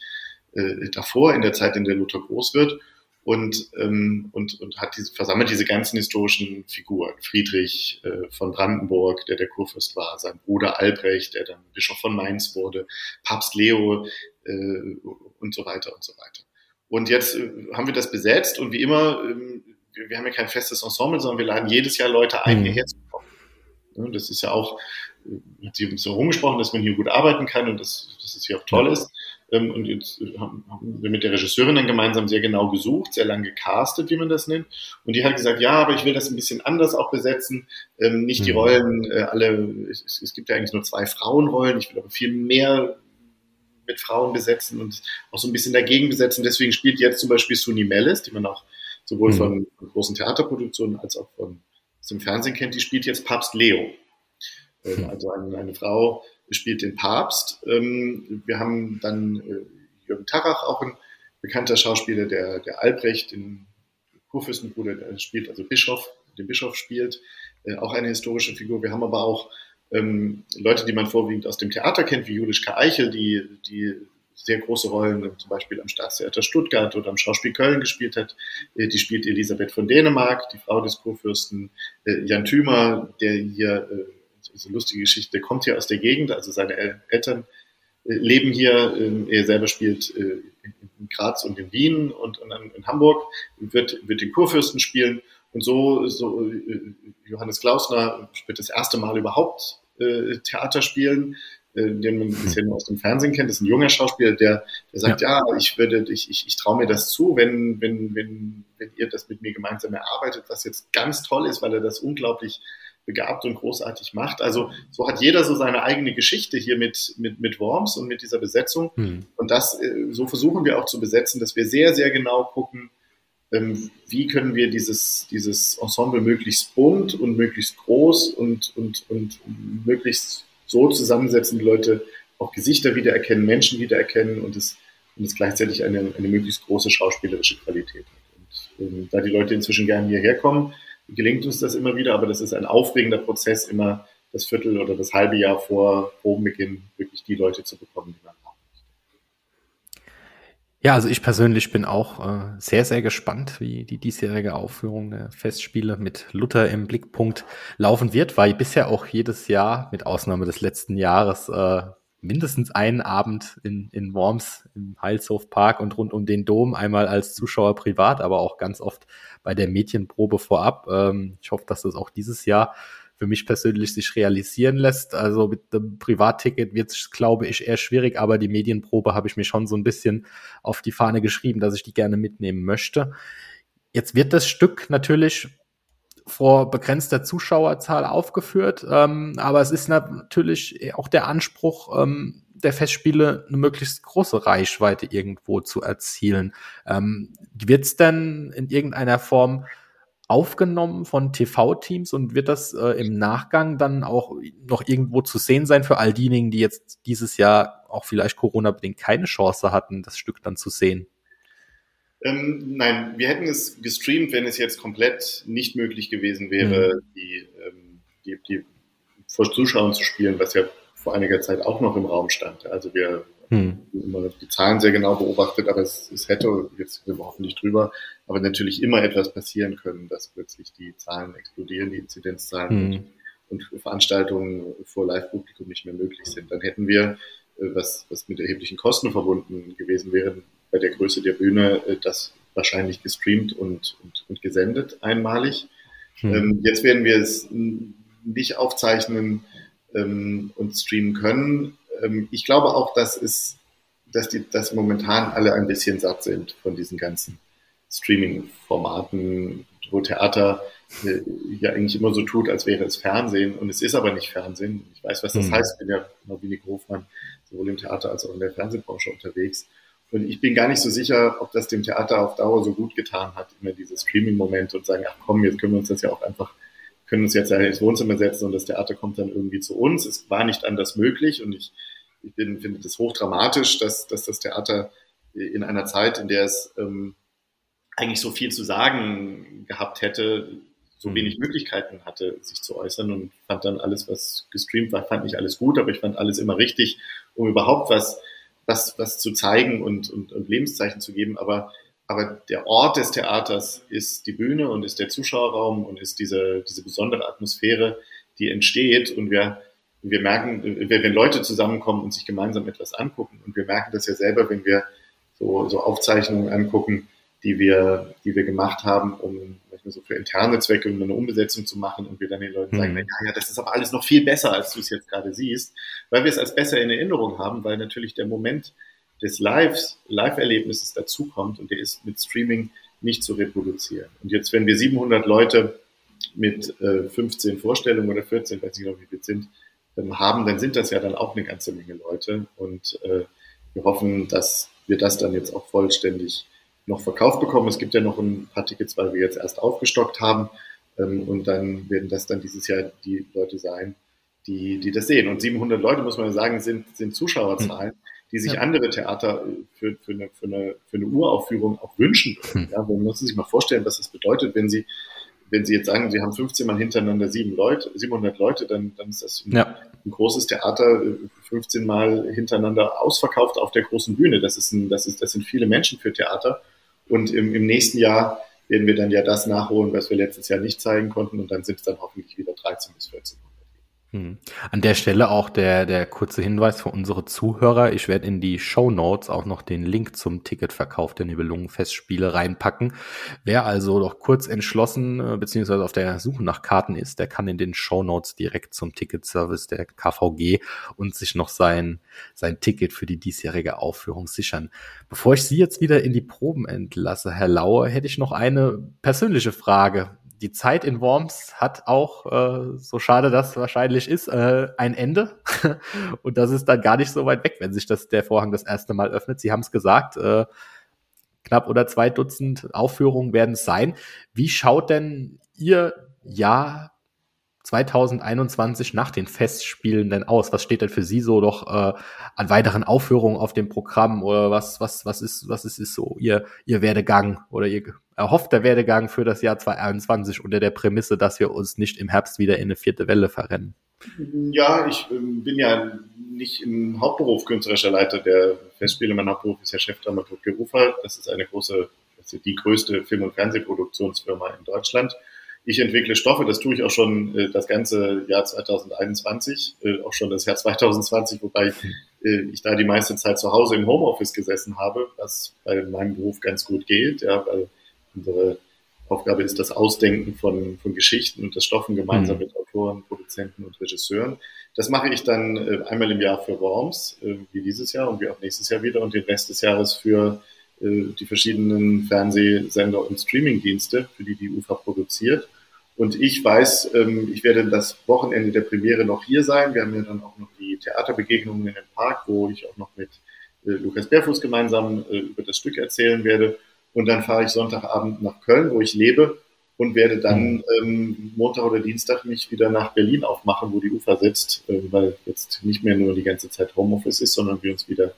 äh, davor, in der Zeit, in der Luther groß wird. Und, ähm, und, und hat diese, versammelt diese ganzen historischen Figuren. Friedrich äh, von Brandenburg, der der Kurfürst war, sein Bruder Albrecht, der dann Bischof von Mainz wurde, Papst Leo äh, und so weiter und so weiter. Und jetzt äh, haben wir das besetzt und wie immer, ähm, wir haben ja kein festes Ensemble, sondern wir laden jedes Jahr Leute ein, mhm. hierher zu kommen. Das ist ja auch, hat sie ein bisschen rumgesprochen, dass man hier gut arbeiten kann und dass, dass es hier auch toll ist. Ähm, und jetzt äh, haben wir mit der Regisseurin dann gemeinsam sehr genau gesucht, sehr lange gecastet, wie man das nennt. Und die hat gesagt, ja, aber ich will das ein bisschen anders auch besetzen. Ähm, nicht die mhm. Rollen, alle, es, gibt ja eigentlich nur zwei Frauenrollen. Ich will aber viel mehr mit Frauen besetzen und auch so ein bisschen dagegen besetzen. Deswegen spielt jetzt zum Beispiel Suni Mellis, die man auch sowohl mhm. von, großen Theaterproduktionen als auch von dem Fernsehen kennt, die spielt jetzt Papst Leo. Ähm, also eine, eine, Frau spielt den Papst. Ähm, wir haben dann äh, Jürgen Tarach, auch ein bekannter Schauspieler, der, der Albrecht, den Kurfürstenbruder, der spielt, also Bischof, den Bischof spielt, äh, auch eine historische Figur. Wir haben aber auch ähm, Leute, die man vorwiegend aus dem Theater kennt, wie Julischka Eichel, die, die sehr große Rollen zum Beispiel am Staatstheater Stuttgart oder am Schauspiel Köln gespielt hat. Äh, die spielt Elisabeth von Dänemark, die Frau des Kurfürsten. Äh, Jan Thümer, der hier, äh, so lustige Geschichte, der kommt hier aus der Gegend, also seine Eltern leben hier. Ähm, er selber spielt in Graz und in Wien und, in Hamburg, wird, wird den Kurfürsten spielen. Und so, so Johannes Klausner wird das erste Mal überhaupt äh, Theater spielen, äh, den man bisher nur aus dem Fernsehen kennt. Das ist ein junger Schauspieler, der, der sagt, ja, ja ich würde, ich, ich, ich traue mir das zu, wenn, wenn, wenn, wenn ihr das mit mir gemeinsam erarbeitet, was jetzt ganz toll ist, weil er das unglaublich begabt und großartig macht. Also so hat jeder so seine eigene Geschichte hier mit, mit, mit Worms und mit dieser Besetzung. Hm. Und das, äh, so versuchen wir auch zu besetzen, dass wir sehr, sehr genau gucken, ähm, wie können wir dieses, dieses Ensemble möglichst bunt und möglichst groß und, und, und möglichst so zusammensetzen, die Leute auch Gesichter wiedererkennen, Menschen wiedererkennen und es, und es gleichzeitig eine, eine möglichst große schauspielerische Qualität hat. Und ähm, da die Leute inzwischen gerne hierher kommen, gelingt uns das immer wieder, aber das ist ein aufregender Prozess, immer das Viertel oder das halbe Jahr vor Probenbeginn wirklich die Leute zu bekommen, die man haben Ja, also ich persönlich bin auch äh, sehr, sehr gespannt, wie die diesjährige Aufführung der Festspiele mit Luther im Blickpunkt laufen wird, weil bisher auch jedes Jahr, mit Ausnahme des letzten Jahres, äh, mindestens einen Abend in, in Worms im Heilshof Park und rund um den Dom, einmal als Zuschauer privat, aber auch ganz oft bei der Mädchenprobe vorab. Ähm, ich hoffe, dass das auch dieses Jahr für mich persönlich sich realisieren lässt. Also mit dem Privatticket wird es, glaube ich, eher schwierig, aber die Medienprobe habe ich mir schon so ein bisschen auf die Fahne geschrieben, dass ich die gerne mitnehmen möchte. Jetzt wird das Stück natürlich vor begrenzter Zuschauerzahl aufgeführt, ähm, aber es ist natürlich auch der Anspruch, ähm, der Festspiele eine möglichst große Reichweite irgendwo zu erzielen. Ähm, Wird es denn in irgendeiner Form aufgenommen von TV-Teams und wird das äh, im Nachgang dann auch noch irgendwo zu sehen sein für all diejenigen, die jetzt dieses Jahr auch vielleicht Corona-bedingt keine Chance hatten, das Stück dann zu sehen? Ähm, nein, wir hätten es gestreamt, wenn es jetzt komplett nicht möglich gewesen wäre, mhm. die, ähm, die, die vor Zuschauern zu spielen, was ja vor einiger Zeit auch noch im Raum stand. Also wir hm. immer die Zahlen sehr genau beobachtet, aber es, es hätte, jetzt sind wir hoffentlich drüber, aber natürlich immer etwas passieren können, dass plötzlich die Zahlen explodieren, die Inzidenzzahlen hm. und, und, Veranstaltungen vor Live-Publikum nicht mehr möglich sind. Dann hätten wir, äh, was, was mit erheblichen Kosten verbunden gewesen wäre, bei der Größe der Bühne, äh, das wahrscheinlich gestreamt und, und, und gesendet einmalig. Hm. Ähm, jetzt werden wir es nicht aufzeichnen, ähm, und streamen können. Ähm, ich glaube auch, dass es, dass die, dass momentan alle ein bisschen satt sind von diesen ganzen Streaming-Formaten, wo Theater äh, ja eigentlich immer so tut, als wäre es Fernsehen und es ist aber nicht Fernsehen. Ich weiß, was das mhm. heißt. Ich bin ja Nick Hofmann sowohl im Theater als auch in der Fernsehbranche unterwegs. Und ich bin gar nicht so sicher, ob das dem Theater auf Dauer so gut getan hat, immer diese Streaming-Momente und sagen, ach komm, jetzt können wir uns das ja auch einfach können uns jetzt ja ins Wohnzimmer setzen und das Theater kommt dann irgendwie zu uns. Es war nicht anders möglich und ich, ich bin, finde das hochdramatisch, dass, dass das Theater in einer Zeit, in der es ähm, eigentlich so viel zu sagen gehabt hätte, so mhm. wenig Möglichkeiten hatte, sich zu äußern und fand dann alles, was gestreamt war, fand nicht alles gut, aber ich fand alles immer richtig, um überhaupt was, was, was zu zeigen und, und, und Lebenszeichen zu geben. Aber aber der Ort des Theaters ist die Bühne und ist der Zuschauerraum und ist diese, diese besondere Atmosphäre, die entsteht. Und wir, wir merken, wenn Leute zusammenkommen und sich gemeinsam etwas angucken, und wir merken das ja selber, wenn wir so, so Aufzeichnungen angucken, die wir, die wir gemacht haben, um so für interne Zwecke, um eine Umbesetzung zu machen und wir dann den Leuten sagen, mhm. ja, ja, das ist aber alles noch viel besser, als du es jetzt gerade siehst, weil wir es als besser in Erinnerung haben, weil natürlich der Moment, des Lives, Live-Erlebnisses dazukommt und der ist mit Streaming nicht zu reproduzieren. Und jetzt, wenn wir 700 Leute mit äh, 15 Vorstellungen oder 14, weiß ich nicht, wie wir sind, ähm, haben, dann sind das ja dann auch eine ganze Menge Leute. Und äh, wir hoffen, dass wir das dann jetzt auch vollständig noch verkauft bekommen. Es gibt ja noch ein paar Tickets, weil wir jetzt erst aufgestockt haben. Ähm, und dann werden das dann dieses Jahr die Leute sein, die, die das sehen. Und 700 Leute, muss man sagen, sind, sind Zuschauerzahlen. Mhm die sich ja. andere Theater äh, für, für, eine, für, eine, für eine Uraufführung auch wünschen würden. Hm. Ja, man muss sich mal vorstellen, was das bedeutet, wenn sie, wenn sie jetzt sagen, sie haben 15 Mal hintereinander sieben Leute, 700 Leute, dann, dann ist das ein, ja. ein großes Theater 15 äh, Mal hintereinander ausverkauft auf der großen Bühne. Das ist ein, das ist, das sind viele Menschen für Theater. Und im, im nächsten Jahr werden wir dann ja das nachholen, was wir letztes Jahr nicht zeigen konnten. Und dann sind es dann hoffentlich wieder 13 bis 14 hm. An der Stelle auch der, der kurze Hinweis für unsere Zuhörer. Ich werde in die Show Notes auch noch den Link zum Ticketverkauf der Nibelungenfestspiele reinpacken. Wer also noch kurz entschlossen äh, beziehungsweise auf der Suche nach Karten ist, der kann in den Show Notes direkt zum Ticketservice der KVG und sich noch sein, sein Ticket für die diesjährige Aufführung sichern. Bevor ich Sie jetzt wieder in die Proben entlasse, Herr Lauer, hätte ich noch eine persönliche Frage die Zeit in Worms hat auch, äh, so schade das wahrscheinlich ist, äh, ein Ende. Und das ist dann gar nicht so weit weg, wenn sich das, der Vorhang das erste Mal öffnet. Sie haben es gesagt, äh, knapp oder zwei Dutzend Aufführungen werden es sein. Wie schaut denn Ihr Jahr 2021 nach den Festspielen denn aus? Was steht denn für Sie so doch äh, an weiteren Aufführungen auf dem Programm oder was was was ist was ist, ist so Ihr Ihr Werdegang oder Ihr erhoffter Werdegang für das Jahr 2021 unter der Prämisse, dass wir uns nicht im Herbst wieder in eine vierte Welle verrennen? Ja, ich ähm, bin ja nicht im Hauptberuf künstlerischer Leiter der Festspiele. Mein Hauptberuf ist ja Chefdramaturg Gerufer. Das ist eine große, ist die größte Film- und Fernsehproduktionsfirma in Deutschland. Ich entwickle Stoffe, das tue ich auch schon äh, das ganze Jahr 2021, äh, auch schon das Jahr 2020, wobei äh, ich da die meiste Zeit zu Hause im Homeoffice gesessen habe, was bei meinem Beruf ganz gut geht, ja, weil unsere Aufgabe ist das Ausdenken von, von Geschichten und das Stoffen gemeinsam mhm. mit Autoren, Produzenten und Regisseuren. Das mache ich dann äh, einmal im Jahr für Worms, äh, wie dieses Jahr und wie auch nächstes Jahr wieder und den Rest des Jahres für äh, die verschiedenen Fernsehsender und Streamingdienste, für die die UFA produziert. Und ich weiß, ähm, ich werde das Wochenende der Premiere noch hier sein. Wir haben ja dann auch noch die Theaterbegegnungen in dem Park, wo ich auch noch mit äh, Lukas Berfuß gemeinsam äh, über das Stück erzählen werde. Und dann fahre ich Sonntagabend nach Köln, wo ich lebe, und werde dann mhm. ähm, Montag oder Dienstag mich wieder nach Berlin aufmachen, wo die Ufer sitzt, äh, weil jetzt nicht mehr nur die ganze Zeit Homeoffice ist, sondern wir uns wieder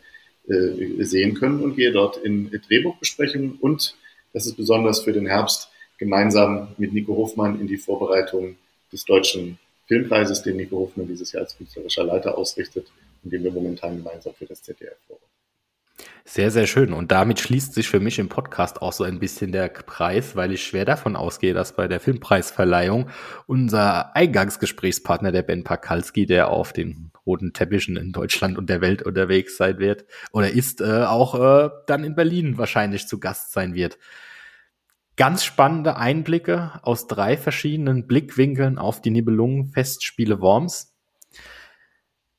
äh, sehen können und gehe dort in Drehbuchbesprechungen und das ist besonders für den Herbst gemeinsam mit Nico Hofmann in die Vorbereitung des deutschen Filmpreises, den Nico Hofmann dieses Jahr als künstlerischer Leiter ausrichtet und den wir momentan gemeinsam für das ZDF vorbereiten. Sehr, sehr schön. Und damit schließt sich für mich im Podcast auch so ein bisschen der Preis, weil ich schwer davon ausgehe, dass bei der Filmpreisverleihung unser Eingangsgesprächspartner, der Ben Pakalski, der auf den roten Teppichen in Deutschland und der Welt unterwegs sein wird oder ist, äh, auch äh, dann in Berlin wahrscheinlich zu Gast sein wird. Ganz spannende Einblicke aus drei verschiedenen Blickwinkeln auf die Nibelungen-Festspiele Worms.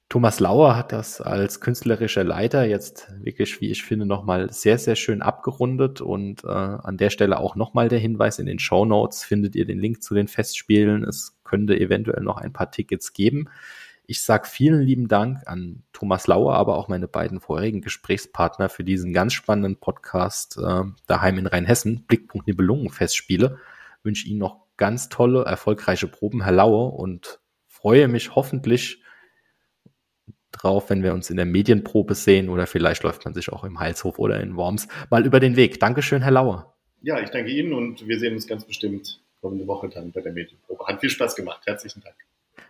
Thomas Lauer hat das als künstlerischer Leiter jetzt wirklich, wie ich finde, nochmal sehr, sehr schön abgerundet und äh, an der Stelle auch nochmal der Hinweis in den Show Notes findet ihr den Link zu den Festspielen. Es könnte eventuell noch ein paar Tickets geben. Ich sage vielen lieben Dank an Thomas Lauer, aber auch meine beiden vorherigen Gesprächspartner für diesen ganz spannenden Podcast äh, daheim in Rheinhessen, Blickpunkt Nibelungen Festspiele. Wünsche Ihnen noch ganz tolle, erfolgreiche Proben, Herr Lauer, und freue mich hoffentlich drauf, wenn wir uns in der Medienprobe sehen oder vielleicht läuft man sich auch im Heilshof oder in Worms mal über den Weg. Dankeschön, Herr Lauer. Ja, ich danke Ihnen und wir sehen uns ganz bestimmt kommende Woche dann bei der Medienprobe. Hat viel Spaß gemacht. Herzlichen Dank.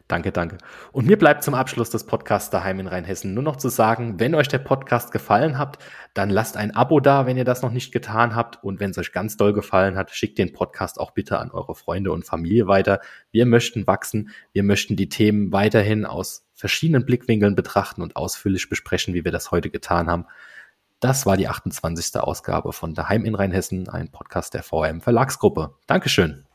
Danke, danke. Und mir bleibt zum Abschluss des Podcasts daheim in Rheinhessen nur noch zu sagen, wenn euch der Podcast gefallen hat, dann lasst ein Abo da, wenn ihr das noch nicht getan habt. Und wenn es euch ganz doll gefallen hat, schickt den Podcast auch bitte an eure Freunde und Familie weiter. Wir möchten wachsen. Wir möchten die Themen weiterhin aus verschiedenen Blickwinkeln betrachten und ausführlich besprechen, wie wir das heute getan haben. Das war die 28. Ausgabe von Daheim in Rheinhessen, ein Podcast der VM Verlagsgruppe. Dankeschön.